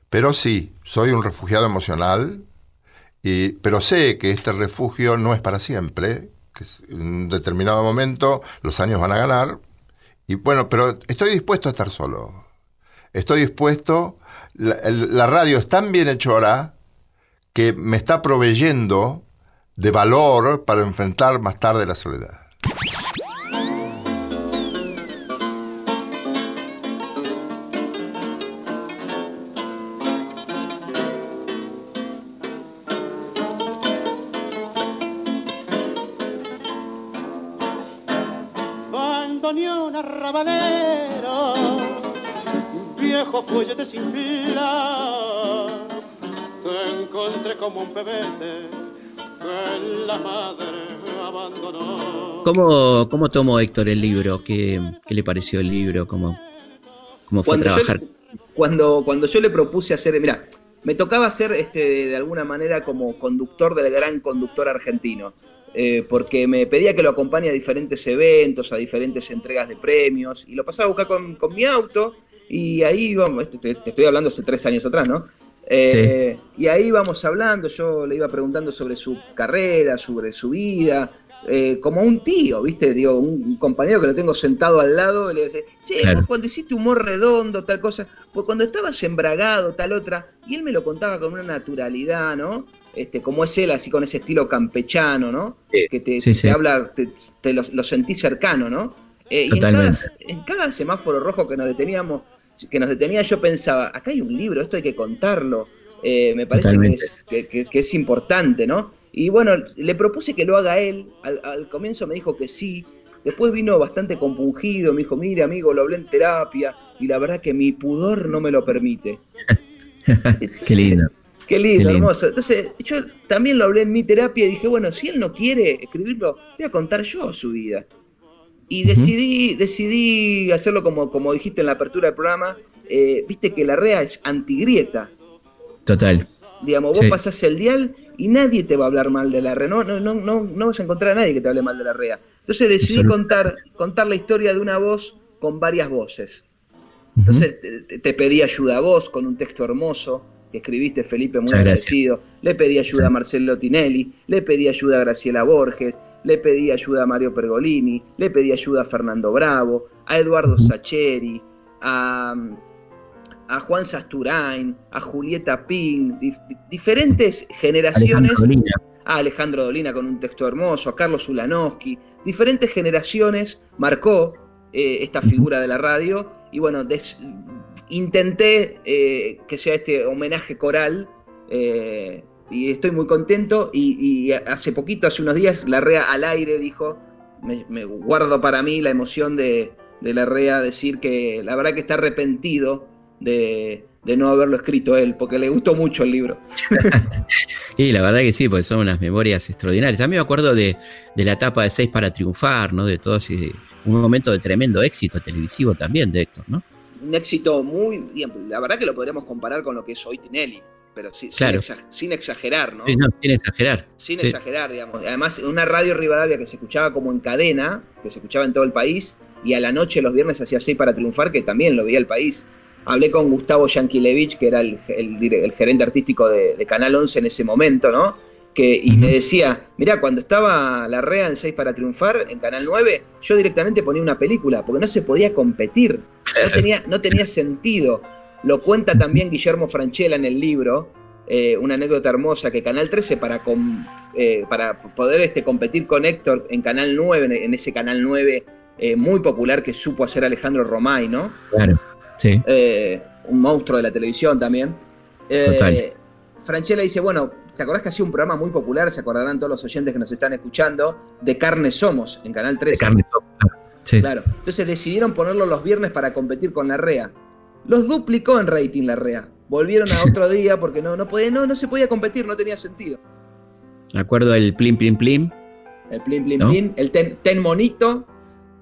Pero sí, soy un refugiado emocional, y, pero sé que este refugio no es para siempre, que en un determinado momento los años van a ganar, y bueno, pero estoy dispuesto a estar solo. Estoy dispuesto la, radio es tan bien hecha ahora que me está proveyendo de valor para enfrentar más tarde la soledad. Viejo fuelle sin fila, te encontré como un pebete que la madre abandonó. ¿Cómo, cómo tomó Héctor el libro? ¿Qué, qué le pareció el libro? ¿Cómo, cómo fue a Cuando yo, trabajar? cuando, cuando yo le propuse hacer, mira, me tocaba ser este, de alguna manera como conductor del gran conductor argentino, eh, porque me pedía que lo acompañe a diferentes eventos, a diferentes entregas de premios, y lo pasaba a buscar con, con mi auto, y ahí íbamos, este, te, te estoy hablando hace tres años atrás, ¿no? Eh, Y ahí íbamos hablando, yo le iba preguntando sobre su carrera, sobre su vida, eh, como un tío, ¿viste? Digo, un, compañero que lo tengo sentado al lado, le decía, che, Claro. vos cuando hiciste humor redondo, tal cosa, pues cuando estabas embragado, tal otra, y él me lo contaba con una naturalidad, ¿no? Este, como es él, así con ese estilo campechano, ¿no? Que te, sí, te sí. habla, te, te lo, lo sentí cercano, ¿no? Eh, y en cada, en cada semáforo rojo que nos deteníamos, que nos detenía, yo pensaba, acá hay un libro, esto hay que contarlo. Eh, me parece que es, que, que- que es importante, ¿no? Y bueno, le propuse que lo haga él. Al, al comienzo me dijo que sí. Después vino bastante compungido. Me dijo, mire, amigo, lo hablé en terapia. Y la verdad que mi pudor no me lo permite. Qué lindo. Qué lindo, Qué lindo. hermoso. Entonces, yo también lo hablé en mi terapia y dije, bueno, si él no quiere escribirlo, voy a contar yo su vida. Y decidí, decidí hacerlo como, como dijiste en la apertura del programa. eh, Viste que la REA es antigrieta. Total. Digamos, vos Sí. pasás el dial y nadie te va a hablar mal de la REA. No, no, no, no, no vas a encontrar a nadie que te hable mal de la REA. Entonces decidí contar, contar la historia de una voz con varias voces. Entonces te, te- te pedí ayuda a vos con un texto hermoso que escribiste, Felipe, muy Muchas gracias. agradecido. Le pedí ayuda a Marcelo Tinelli, le pedí ayuda a Graciela Borges, le pedí ayuda a Mario Pergolini, le pedí ayuda a Fernando Bravo, a Eduardo Sacheri, a, a Juan Sasturain, a Julieta Ping, dif- di- diferentes generaciones. Alejandro. A Alejandro Dolina con un texto hermoso, a Carlos Ulanowski, diferentes generaciones marcó eh, esta figura de la radio y bueno, des- intenté eh, que sea este homenaje coral eh, y estoy muy contento y, y hace poquito, hace unos días, la REA al aire dijo, me, me guardo para mí la emoción de, de la REA decir que la verdad que está arrepentido de, de no haberlo escrito él, porque le gustó mucho el libro. Y la verdad que sí, porque son unas memorias extraordinarias. También me acuerdo de, de la etapa de Seis para Triunfar, ¿no? De todo ese, un momento de tremendo éxito televisivo también de Héctor, ¿no? un éxito muy. La verdad que lo podríamos comparar con lo que es hoy Tinelli, pero sí- sin, exagerar, ¿no? Sí, no, sin exagerar. Sin Sí. exagerar, digamos. Además, una radio Rivadavia que se escuchaba como en cadena, que se escuchaba en todo el país, y a la noche los viernes hacía 6 para triunfar, que también lo veía el país. Hablé con Gustavo Yankelevich, que era el, el dire- el gerente artístico de, de Canal 11 en ese momento, ¿no? Que, y me decía, mirá, cuando estaba la REA en 6 para triunfar, en Canal 9, yo directamente ponía una película, porque no se podía competir. No tenía, no tenía sentido. Lo cuenta también Guillermo Franchella en el libro, eh, una anécdota hermosa que Canal 13 para, com- eh, para poder este, competir con Héctor en Canal 9, en, ese Canal 9 eh, muy popular que supo hacer Alejandro Romay, ¿no? Claro. Sí. Un monstruo de la televisión también. Total. Franchella dice, bueno, ¿te acordás que hacía un programa muy popular? Se acordarán todos los oyentes que nos están escuchando, de Carne Somos, en Canal 13. De carne sopa. Sí. Claro. Entonces decidieron ponerlo los viernes para competir con la REA. Los duplicó en rating la REA. Volvieron a otro día porque no, no, podía, no, no se podía competir, no tenía sentido. Me acuerdo del Plim Plim Plim El plin ¿No? plin, el ten, ten monito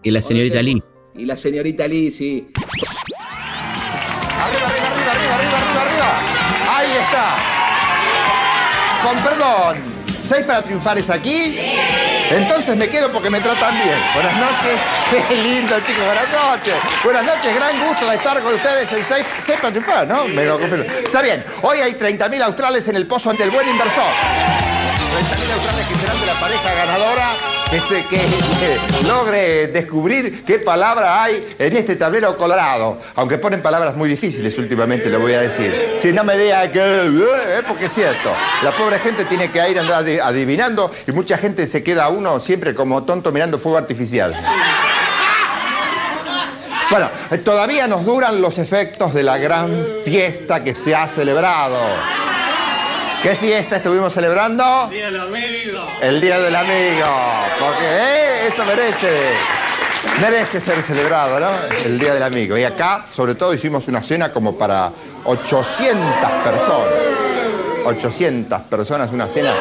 y la señorita Lee. y la señorita Lee, sí. Arriba, arriba, arriba, arriba, arriba, arriba, arriba. Ahí está. Con perdón, ¿seis para triunfar es aquí? Entonces me quedo porque me tratan bien. Buenas noches. Qué lindo, chicos. Buenas noches. Buenas noches. Gran gusto de estar con ustedes en seis, para triunfar, ¿no? Me lo confirmo. Está bien. Hoy hay 30.000 australes en el pozo ante el buen inversor. 30.000 australes que serán de la pareja ganadora que, que logre descubrir qué palabra hay en este tablero colorado. Aunque ponen palabras muy difíciles últimamente, lo voy a decir. Si no me diga que... eh, porque es cierto. La pobre gente tiene que ir andar adi- adivinando y mucha gente se queda uno siempre como tonto mirando fuego artificial. Bueno, eh, todavía nos duran los efectos de la gran fiesta que se ha celebrado. ¿Qué fiesta estuvimos celebrando? Día del amigo. El Día del Amigo. Porque eh, eso merece. Merece ser celebrado, ¿no? El Día del Amigo. Y acá, sobre todo, hicimos una cena como para 800 personas. 800 personas, una cena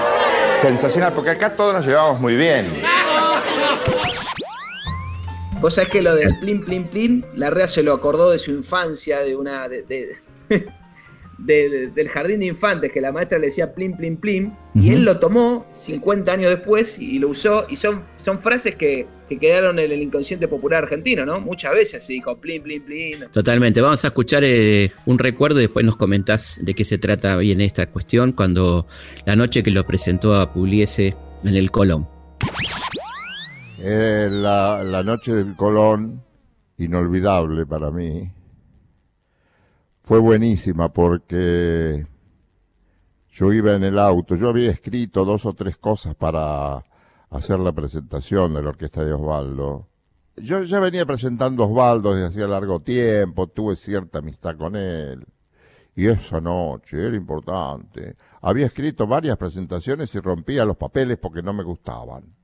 sensacional, porque acá todos nos llevamos muy bien. Vos sabés que lo del plin, plin, plin, la REA se lo acordó de su infancia, de una. de- de- de- del jardín de infantes, que la maestra le decía plin, plin, plin, y él lo tomó 50 años después y lo usó, y son, son frases que, que quedaron en el inconsciente popular argentino, ¿no? Muchas veces se dijo plin, plin, plin. Totalmente. Vamos a escuchar eh, un recuerdo y después nos comentás de qué se trata bien esta cuestión cuando la noche que lo presentó a Pugliese en el Colón. Eh, la, la noche del Colón, inolvidable para mí, fue buenísima porque yo iba en el auto, yo había escrito dos o tres cosas para hacer la presentación de la orquesta de Osvaldo. Yo ya venía presentando a Osvaldo desde hacía largo tiempo, tuve cierta amistad con él. Y esa noche era importante. Había escrito varias presentaciones y rompía los papeles porque no me gustaban.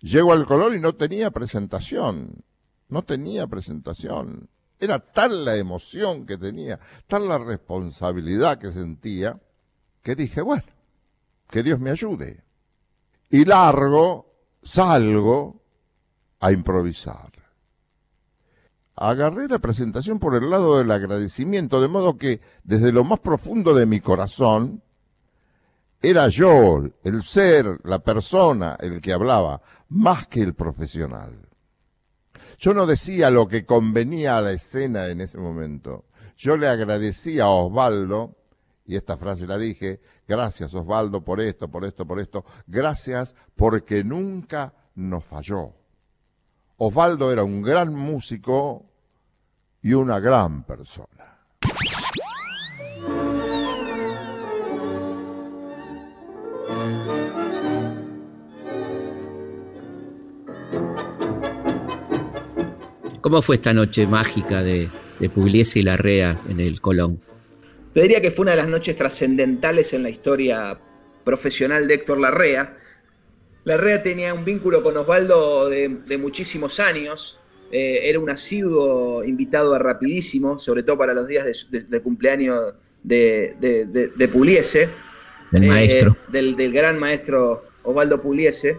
Llego al Colón y no tenía presentación. No tenía presentación. Era tal la emoción que tenía, tal la responsabilidad que sentía, que dije, bueno, que Dios me ayude. Y largo, salgo a improvisar. Agarré la presentación por el lado del agradecimiento, de modo que desde lo más profundo de mi corazón, era yo, el ser, la persona, el que hablaba, más que el profesional. Yo no decía lo que convenía a la escena en ese momento. Yo le agradecía a Osvaldo, y esta frase la dije, gracias Osvaldo por esto, por esto, por esto, gracias porque nunca nos falló. Osvaldo era un gran músico y una gran persona. ¿Cómo fue esta noche mágica de, de Pugliese y Larrea en el Colón? Te diría que fue una de las noches trascendentales en la historia profesional de Héctor Larrea. Larrea tenía un vínculo con Osvaldo de, de muchísimos años. Eh, era un asiduo invitado a Rapidísimo, sobre todo para los días de, su- de- de cumpleaños de, de, de- de Pugliese. El Eh, maestro. Del, del gran maestro Osvaldo Pugliese.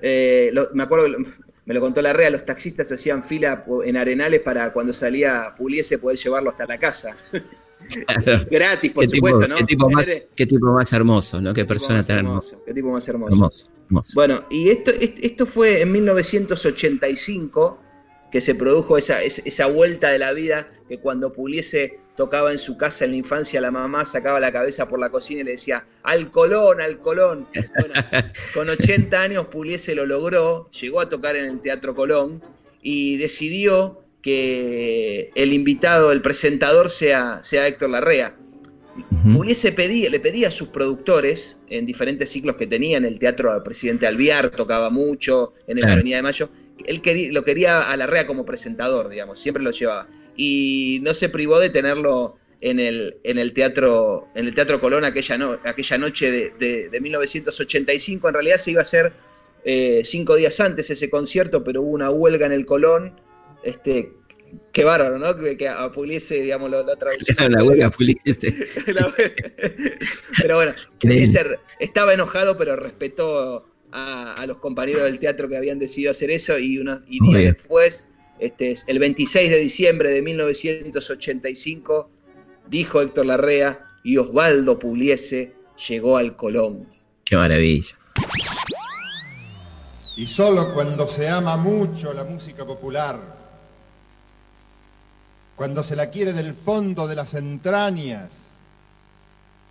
Eh, lo- me acuerdo, que me lo contó Larrea, los taxistas hacían fila en Arenales para cuando salía Pugliese poder llevarlo hasta la casa. Gratis, por qué supuesto, tipo, ¿no? Qué tipo, más, qué tipo más hermoso, ¿no? Qué tipo persona tan hermosa. Qué tipo más hermoso. Hermoso, hermoso. Bueno, y esto, est- esto fue en 1985 que se produjo esa, es- esa vuelta de la vida que cuando Puliese tocaba en su casa en la infancia, la mamá sacaba la cabeza por la cocina y le decía, al Colón, al Colón. Bueno, con 80 años Puliese lo logró, llegó a tocar en el Teatro Colón y decidió que el invitado, el presentador sea, sea Héctor Larrea. Pugliese pedía, le pedía a sus productores, en diferentes ciclos que tenía, en el Teatro Presidente Alviar, tocaba mucho, en la Claro. Avenida de Mayo, él quería- lo quería a Larrea como presentador, digamos, siempre lo llevaba. Y no se privó de tenerlo en el, en el teatro, en el Teatro Colón aquella, no- aquella noche de, de- de 1985. En realidad se iba a hacer eh, cinco días antes ese concierto, pero hubo una huelga en el Colón. Este, qué bárbaro, ¿no? Que, que a Pugliese, digamos, lo, lo. La huelga Pugliese. La- pero bueno. Pugliese estaba enojado, pero respetó a, a los compañeros del teatro que habían decidido hacer eso y, unos, y días bien. después, este, el 26 de diciembre de 1985, dijo Héctor Larrea y Osvaldo Pugliese llegó al Colón. Qué maravilla. Y solo cuando se ama mucho la música popular, cuando se la quiere del fondo de las entrañas,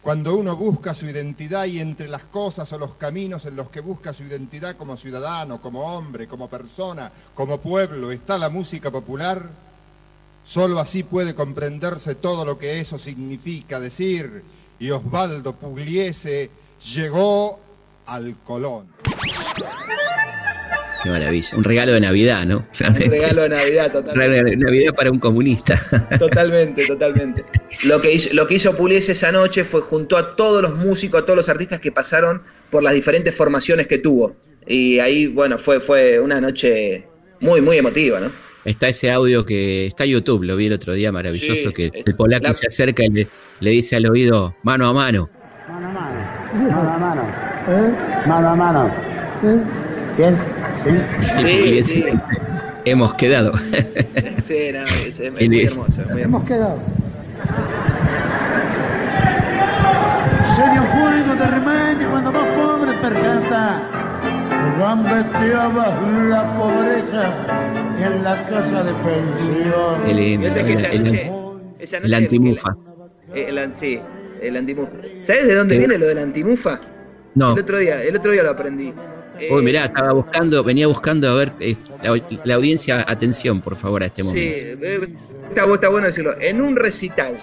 cuando uno busca su identidad y entre las cosas o los caminos en los que busca su identidad como ciudadano, como hombre, como persona, como pueblo, está la música popular, solo así puede comprenderse todo lo que eso significa decir, y Osvaldo Pugliese llegó al Colón. Qué maravilla. Un regalo de Navidad, ¿no? Un regalo de Navidad, totalmente. Navidad para un comunista. Totalmente, totalmente. Lo que hizo, lo que hizo esa noche fue junto a todos los músicos, a todos los artistas que pasaron por las diferentes formaciones que tuvo. Y ahí, bueno, fue, fue una noche Muy, muy emotiva, ¿no? Está ese audio que está en YouTube, lo vi el otro día, maravilloso, Sí, que el polaco la- se acerca y le, le dice al oído, mano a mano. Mano a mano. Mano a mano. ¿Eh? Mano a mano. ¿Eh? ¿Bien? ¿Sí? Hemos quedado. Sí, no, es, es- muy hermoso, es muy hermoso. Hemos quedado. Señor Julio de Remedio, cuando más pobre percata, van vestidos la pobreza en la casa de pensión. Qué lindo. Yo sé que esa El- noche, esa el antimufa. El an- sí, el antimufa. ¿Sabes de dónde Sí. viene lo del antimufa? No. El otro día, el otro día lo aprendí. Eh, Uy, mirá, estaba buscando, venía buscando a ver, eh, la, la audiencia, atención, por favor, a este Sí, momento. eh, está, está bueno decirlo. En un recital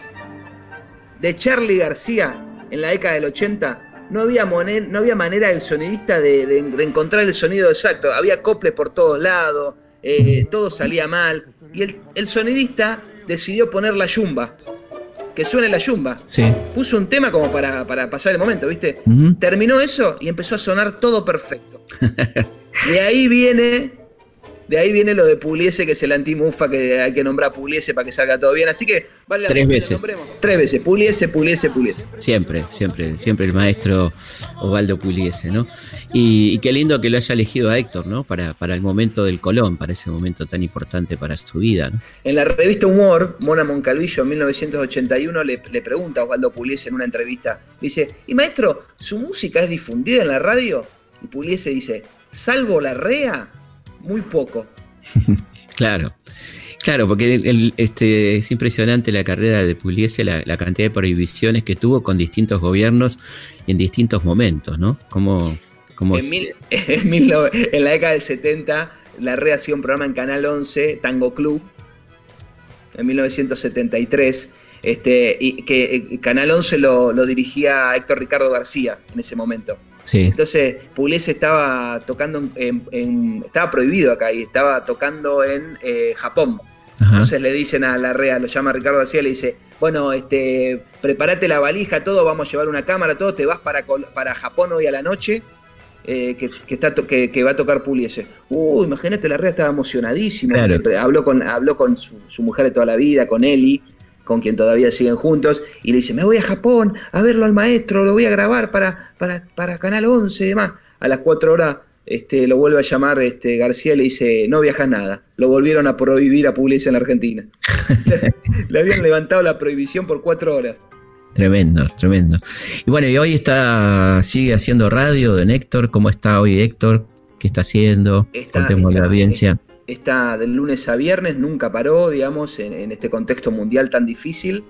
de Charlie García en la década del 80, no había, no había manera del sonidista de, de- de encontrar el sonido exacto. Había coples por todos lados, eh, todo salía mal. Y el, el sonidista decidió poner la yumba. Que suene la yumba. Sí. Puso un tema como para, para pasar el momento, ¿viste? Terminó eso y empezó a sonar todo perfecto. De ahí viene, de ahí viene lo de Puliese, que es el antimufa, que hay que nombrar a Puliese para que salga todo bien. Así que vale la Tres pena que veces. nombremos. Tres veces, Puliese, Puliese, Puliese. Siempre, siempre, siempre el maestro Osvaldo Puliese, ¿no? Y, y qué lindo que lo haya elegido a Héctor, ¿no? Para, para el momento del Colón, para ese momento tan importante para su vida, ¿no? En la revista Humor, Mona Moncalvillo en 1981 le, le pregunta a Osvaldo Puliese en una entrevista, dice, y maestro, ¿su música es difundida en la radio? Y Puliese dice, salvo la REA, muy poco. Claro, claro, porque el- el- este, es impresionante la carrera de Puliese, la, la cantidad de prohibiciones que tuvo con distintos gobiernos y en distintos momentos, ¿no? Como, como En, mil- en mil en la década del 70, la REA hacía un programa en Canal 11, Tango Club, en 1973, este, y que eh, Canal 11 lo, lo dirigía Héctor Ricardo García en ese momento. Sí, Entonces, Pugliese estaba tocando, en, en- en- estaba prohibido acá y estaba tocando en eh, Japón. ajá, Entonces le dicen a la REA, lo llama Ricardo García, le dice, bueno, este, prepárate la valija, todo, vamos a llevar una cámara, todo, te vas para, para Japón hoy a la noche, eh, que, que está que, que va a tocar Pugliese. Uh, imagínate, la REA estaba Claro. Pre- habló con, habló con su, su mujer de toda la vida, con Eli, con quien todavía siguen juntos, y le dice, me voy a Japón a verlo al maestro, lo voy a grabar para, para, para Canal 11 y demás. A las cuatro horas este, lo vuelve a llamar este, García y le dice, no viajas nada. Lo volvieron a prohibir a Pugliese en la Argentina. le habían levantado la prohibición por cuatro horas. tremendo, tremendo. Y bueno, y hoy está, sigue haciendo radio de Héctor, ¿cómo está hoy Héctor? ¿Qué está haciendo? Está- Contemos a la está- audiencia. Está del lunes a viernes, nunca paró, digamos, en, en este contexto mundial tan difícil.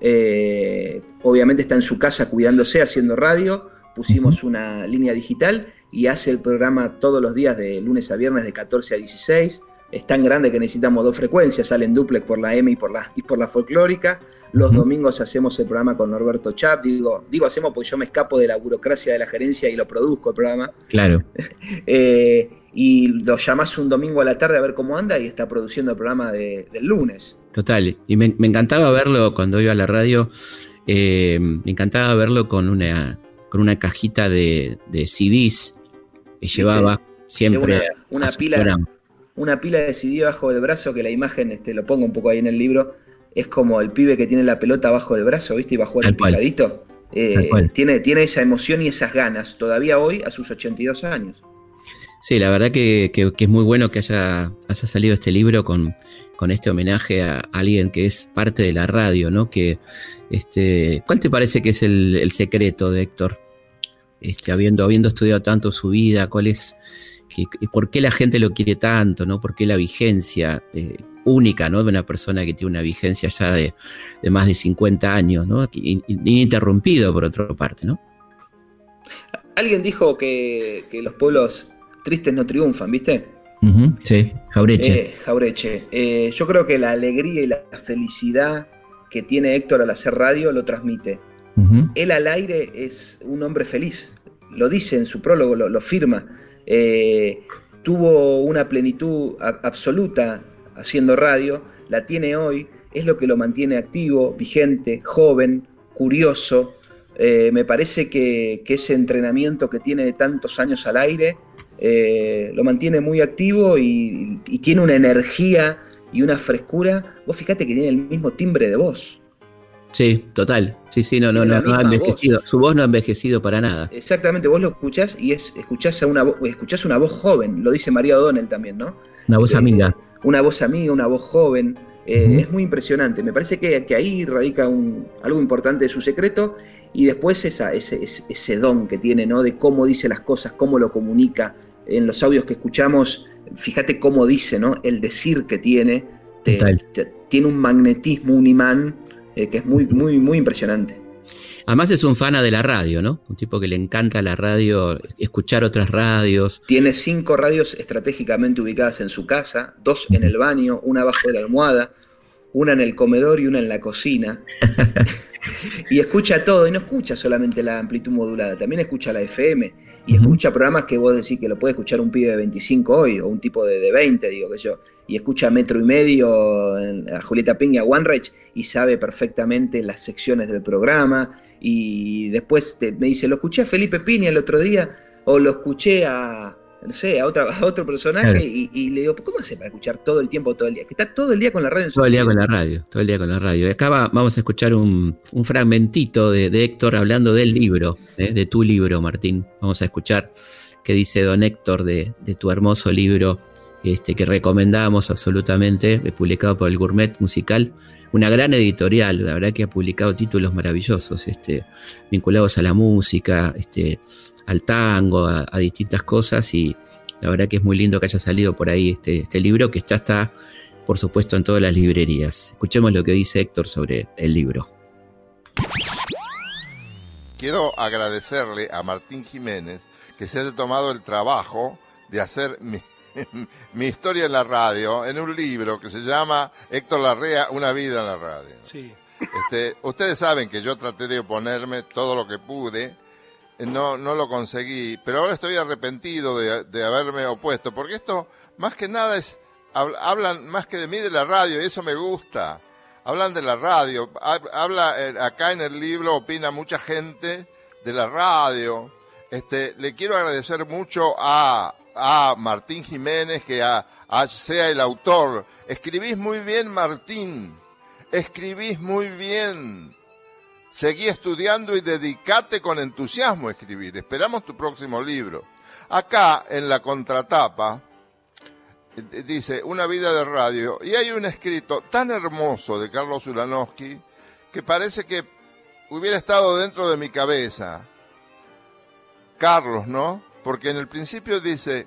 Eh, obviamente está en su casa cuidándose, haciendo radio. Pusimos una línea digital y hace el programa todos los días de lunes a viernes de 14 a 16. Es tan grande que necesitamos dos frecuencias, salen duplex por la M y por la, y por la folclórica. Los domingos hacemos el programa con Norberto Chap. Digo, digo hacemos porque yo me escapo de la burocracia de la gerencia y lo produzco el programa. Claro, Eh, y lo llamás un domingo a la tarde a ver cómo anda y está produciendo el programa de- del lunes. total. Y me, me encantaba verlo cuando iba a la radio, eh, me encantaba verlo con una, con una cajita de, de CDs que llevaba siempre una, pila, programa. una pila de CD bajo del brazo que la imagen, este, lo pongo un poco ahí en el libro, es como el pibe que tiene la pelota bajo del brazo, ¿viste? Y va a jugar Tal el picadito. Eh, tiene, tiene esa emoción y esas ganas, todavía hoy, a sus 82 años. Sí, la verdad que, es muy bueno que haya, haya salido este libro con, con este homenaje a alguien que es parte de la radio, ¿no? Que, este, ¿Cuál te parece que es el, secreto de Héctor? Este, habiendo, habiendo estudiado tanto su vida, ¿cuál es, que- por qué la gente lo quiere tanto, ¿no? ¿Por qué la vigencia eh, única, ¿no? De una persona que tiene una vigencia ya de, de más de 50 años, ¿no? In- Ininterrumpido por otra parte, ¿no? Alguien dijo que, que los pueblos tristes no triunfan, ¿viste? Sí, Jaureche. Eh, Jaureche. Eh, yo creo que la alegría y la felicidad que tiene Héctor al hacer radio lo transmite. Él al aire es un hombre feliz, lo dice en su prólogo, lo, lo firma. Eh, tuvo una plenitud absoluta haciendo radio, la tiene hoy, es lo que lo mantiene activo, vigente, joven, curioso, Eh, me parece que, que, ese entrenamiento que tiene tantos años al aire eh, lo mantiene muy activo y, y, tiene una energía y una frescura. Vos fíjate que tiene el mismo timbre de voz. Sí, total. Sí, sí, no, no, no, no ha envejecido. Voz. Su voz no ha envejecido para nada. Exactamente, vos lo escuchás y es, escuchás, a una, escuchás una voz joven, lo dice María O'Donnell también, ¿no? Una voz eh, amiga. Una voz amiga, una voz joven. Eh, uh -huh. Es muy impresionante. Me parece que, que ahí radica un, algo importante de su secreto y después esa, ese, ese, ese, don que tiene, ¿no? De cómo dice las cosas, cómo lo comunica. En los audios que escuchamos, fíjate cómo dice, ¿no? El decir que tiene. Te, te, tiene un magnetismo, un imán eh, que es muy, muy, muy impresionante. Además es un fana de la radio, ¿no? Un tipo que le encanta la radio, escuchar otras radios. Tiene cinco radios estratégicamente ubicadas en su casa, dos en el baño, una abajo de la almohada, una en el comedor y una en la cocina. y escucha todo, y no escucha solamente la amplitud modulada, también escucha la FM, y uh -huh. escucha programas que vos decís que lo puede escuchar un pibe de 25 hoy, o un tipo de, de 20, digo que yo, y escucha Metro y Medio, a Julieta Piña, One y sabe perfectamente las secciones del programa, y después te, me dice, lo escuché a Felipe Piña el otro día, o lo escuché a, no sé, a, otra, a otro personaje, claro. y, y, le digo, ¿cómo hace para escuchar todo el tiempo, todo el día? Que está todo el día con la radio en su Todo el día con la radio, todo el día con la radio. Acá va, vamos a escuchar un, un fragmentito de, de, Héctor hablando del libro, ¿eh? de tu libro, Martín. Vamos a escuchar qué dice don Héctor de, de tu hermoso libro este, que recomendamos absolutamente, publicado por el Gourmet Musical, una gran editorial, la verdad que ha publicado títulos maravillosos, este, vinculados a la música, este, al tango, a, a, distintas cosas, y la verdad que es muy lindo que haya salido por ahí este, este libro, que ya está, por supuesto, en todas las librerías. Escuchemos lo que dice Héctor sobre el libro. Quiero agradecerle a Martín Jiménez que se haya tomado el trabajo de hacer mi mi historia en la radio en un libro que se llama Héctor Larrea, Una vida en la radio. Sí. Este, ustedes saben que yo traté de oponerme todo lo que pude, no, no lo conseguí, pero ahora estoy arrepentido de, de haberme opuesto, porque esto más que nada es, hablan más que de mí de la radio, y eso me gusta. Hablan de la radio, habla eh, acá en el libro, opina mucha gente de la radio. Este, le quiero agradecer mucho a a Martín Jiménez, que a, sea el autor. Escribís muy bien, Martín. Escribís muy bien. Seguí estudiando y dedicate con entusiasmo a escribir. Esperamos tu próximo libro. Acá, en la contratapa, dice Una vida de radio. Y hay un escrito tan hermoso de Carlos Ulanowski que parece que hubiera estado dentro de mi cabeza. Carlos, ¿no? porque en el principio dice,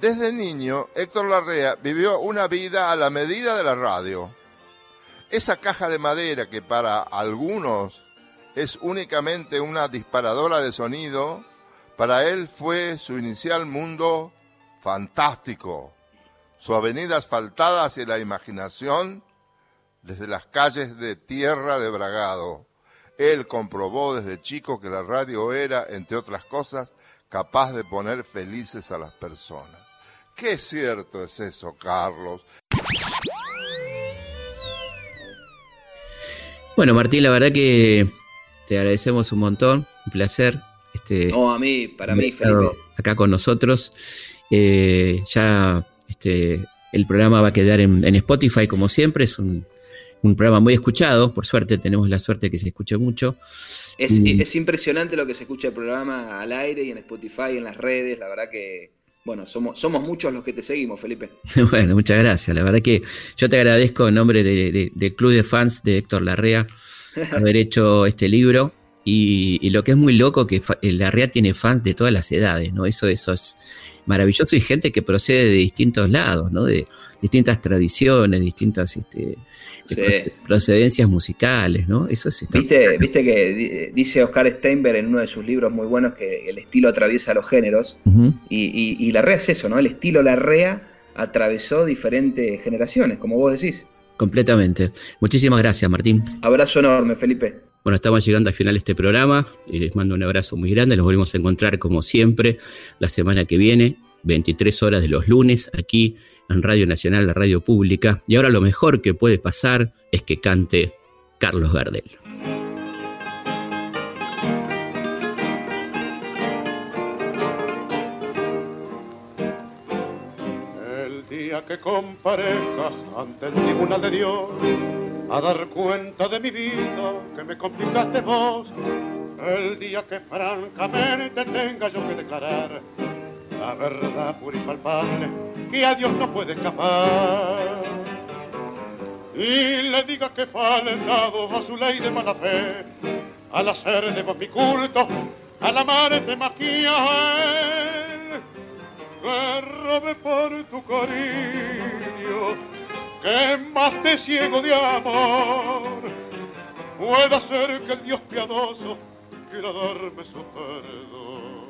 desde niño Héctor Larrea vivió una vida a la medida de la radio. Esa caja de madera que para algunos es únicamente una disparadora de sonido, para él fue su inicial mundo fantástico, su avenida asfaltada hacia la imaginación desde las calles de tierra de Bragado. Él comprobó desde chico que la radio era, entre otras cosas, capaz de poner felices a las personas. Qué cierto es eso, Carlos. Bueno, Martín, la verdad que te agradecemos un montón, un placer. Este, no, a mí, para mí, Felipe. Acá con nosotros. Eh, ya este, el programa va a quedar en, en Spotify como siempre, es un, un, programa muy escuchado, por suerte tenemos la suerte que se escuche mucho. Es, y... es, impresionante lo que se escucha el programa al aire y en Spotify, en las redes, la verdad que, bueno, somos, somos muchos los que te seguimos, Felipe. bueno, muchas gracias, la verdad que yo te agradezco en nombre del de, de Club de Fans de Héctor Larrea haber hecho este libro. Y, y, lo que es muy loco que Larrea tiene fans de todas las edades, ¿no? Eso, eso es maravilloso y gente que procede de distintos lados, ¿no? De distintas tradiciones, distintas este, sí. procedencias musicales, ¿no? Eso es ¿Viste, Viste que dice Oscar Steinberg en uno de sus libros muy buenos que el estilo atraviesa los géneros uh -huh. y, y, y, la rea es eso, ¿no? El estilo la rea atravesó diferentes generaciones, como vos decís. Completamente. Muchísimas gracias, Martín. Abrazo enorme, Felipe. Bueno, estamos llegando al final de este programa y les mando un abrazo muy grande. Los volvemos a encontrar como siempre la semana que viene, 23 horas de los lunes, aquí en Radio Nacional, la radio pública. Y ahora lo mejor que puede pasar es que cante Carlos Gardel. Que comparezca ante el tribunal de Dios a dar cuenta de mi vida que me complicaste vos. El día que francamente tenga yo que declarar la verdad pura y palpable que a Dios no puede escapar. Y le diga que faltado a su ley de mala fe, al hacer de vos mi culto, al amarte más que a él, que robe por tu cariño, que más te ciego de amor, pueda ser que el Dios piadoso quiera darme su perdón.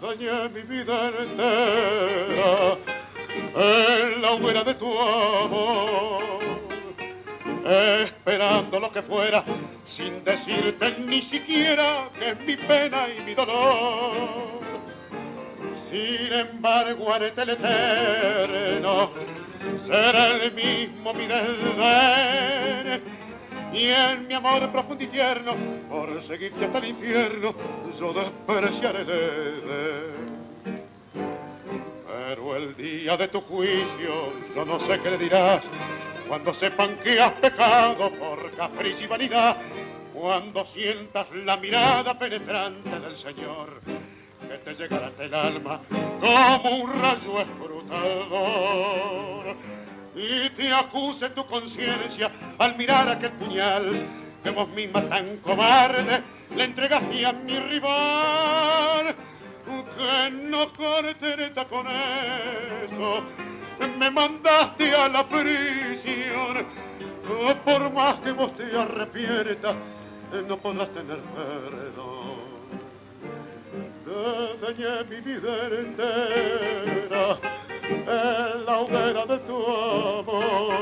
Dañé mi vida entera en la hoguera de tu amor, esperando lo que fuera, sin decirte ni siquiera que es mi pena y mi dolor. Sin embargo, haré el eterno, será el mismo mi desdén, y en mi amor profundo y tierno, por seguirte hasta el infierno, yo despreciaré de pero el día de tu juicio, yo no sé qué le dirás, cuando sepan que has pecado por capricho y vanidad, cuando sientas la mirada penetrante del Señor, que te llegará hasta el alma como un rayo escrutador, y te acuse tu conciencia al mirar aquel puñal que vos misma tan cobarde le entregaste a mi rival. Que no cortereta con eso. Me mandaste a la prisión. Por más que vos te arrepientas no podrás tener perdón dañé mi vida entera en la hoguera de tu amor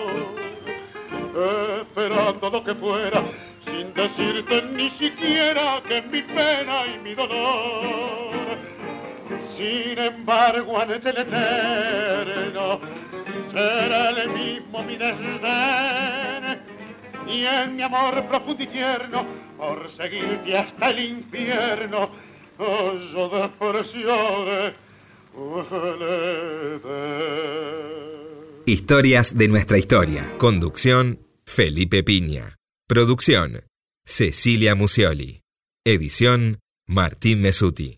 esperando lo que fuera sin decirte ni siquiera que mi pena y mi dolor sin embargo, ante el eterno será el mismo mi desdén. Y en mi amor profundo y tierno, por seguirte hasta el infierno, Historias de nuestra historia. Conducción, Felipe Piña. Producción, Cecilia Musioli. Edición, Martín Mesuti.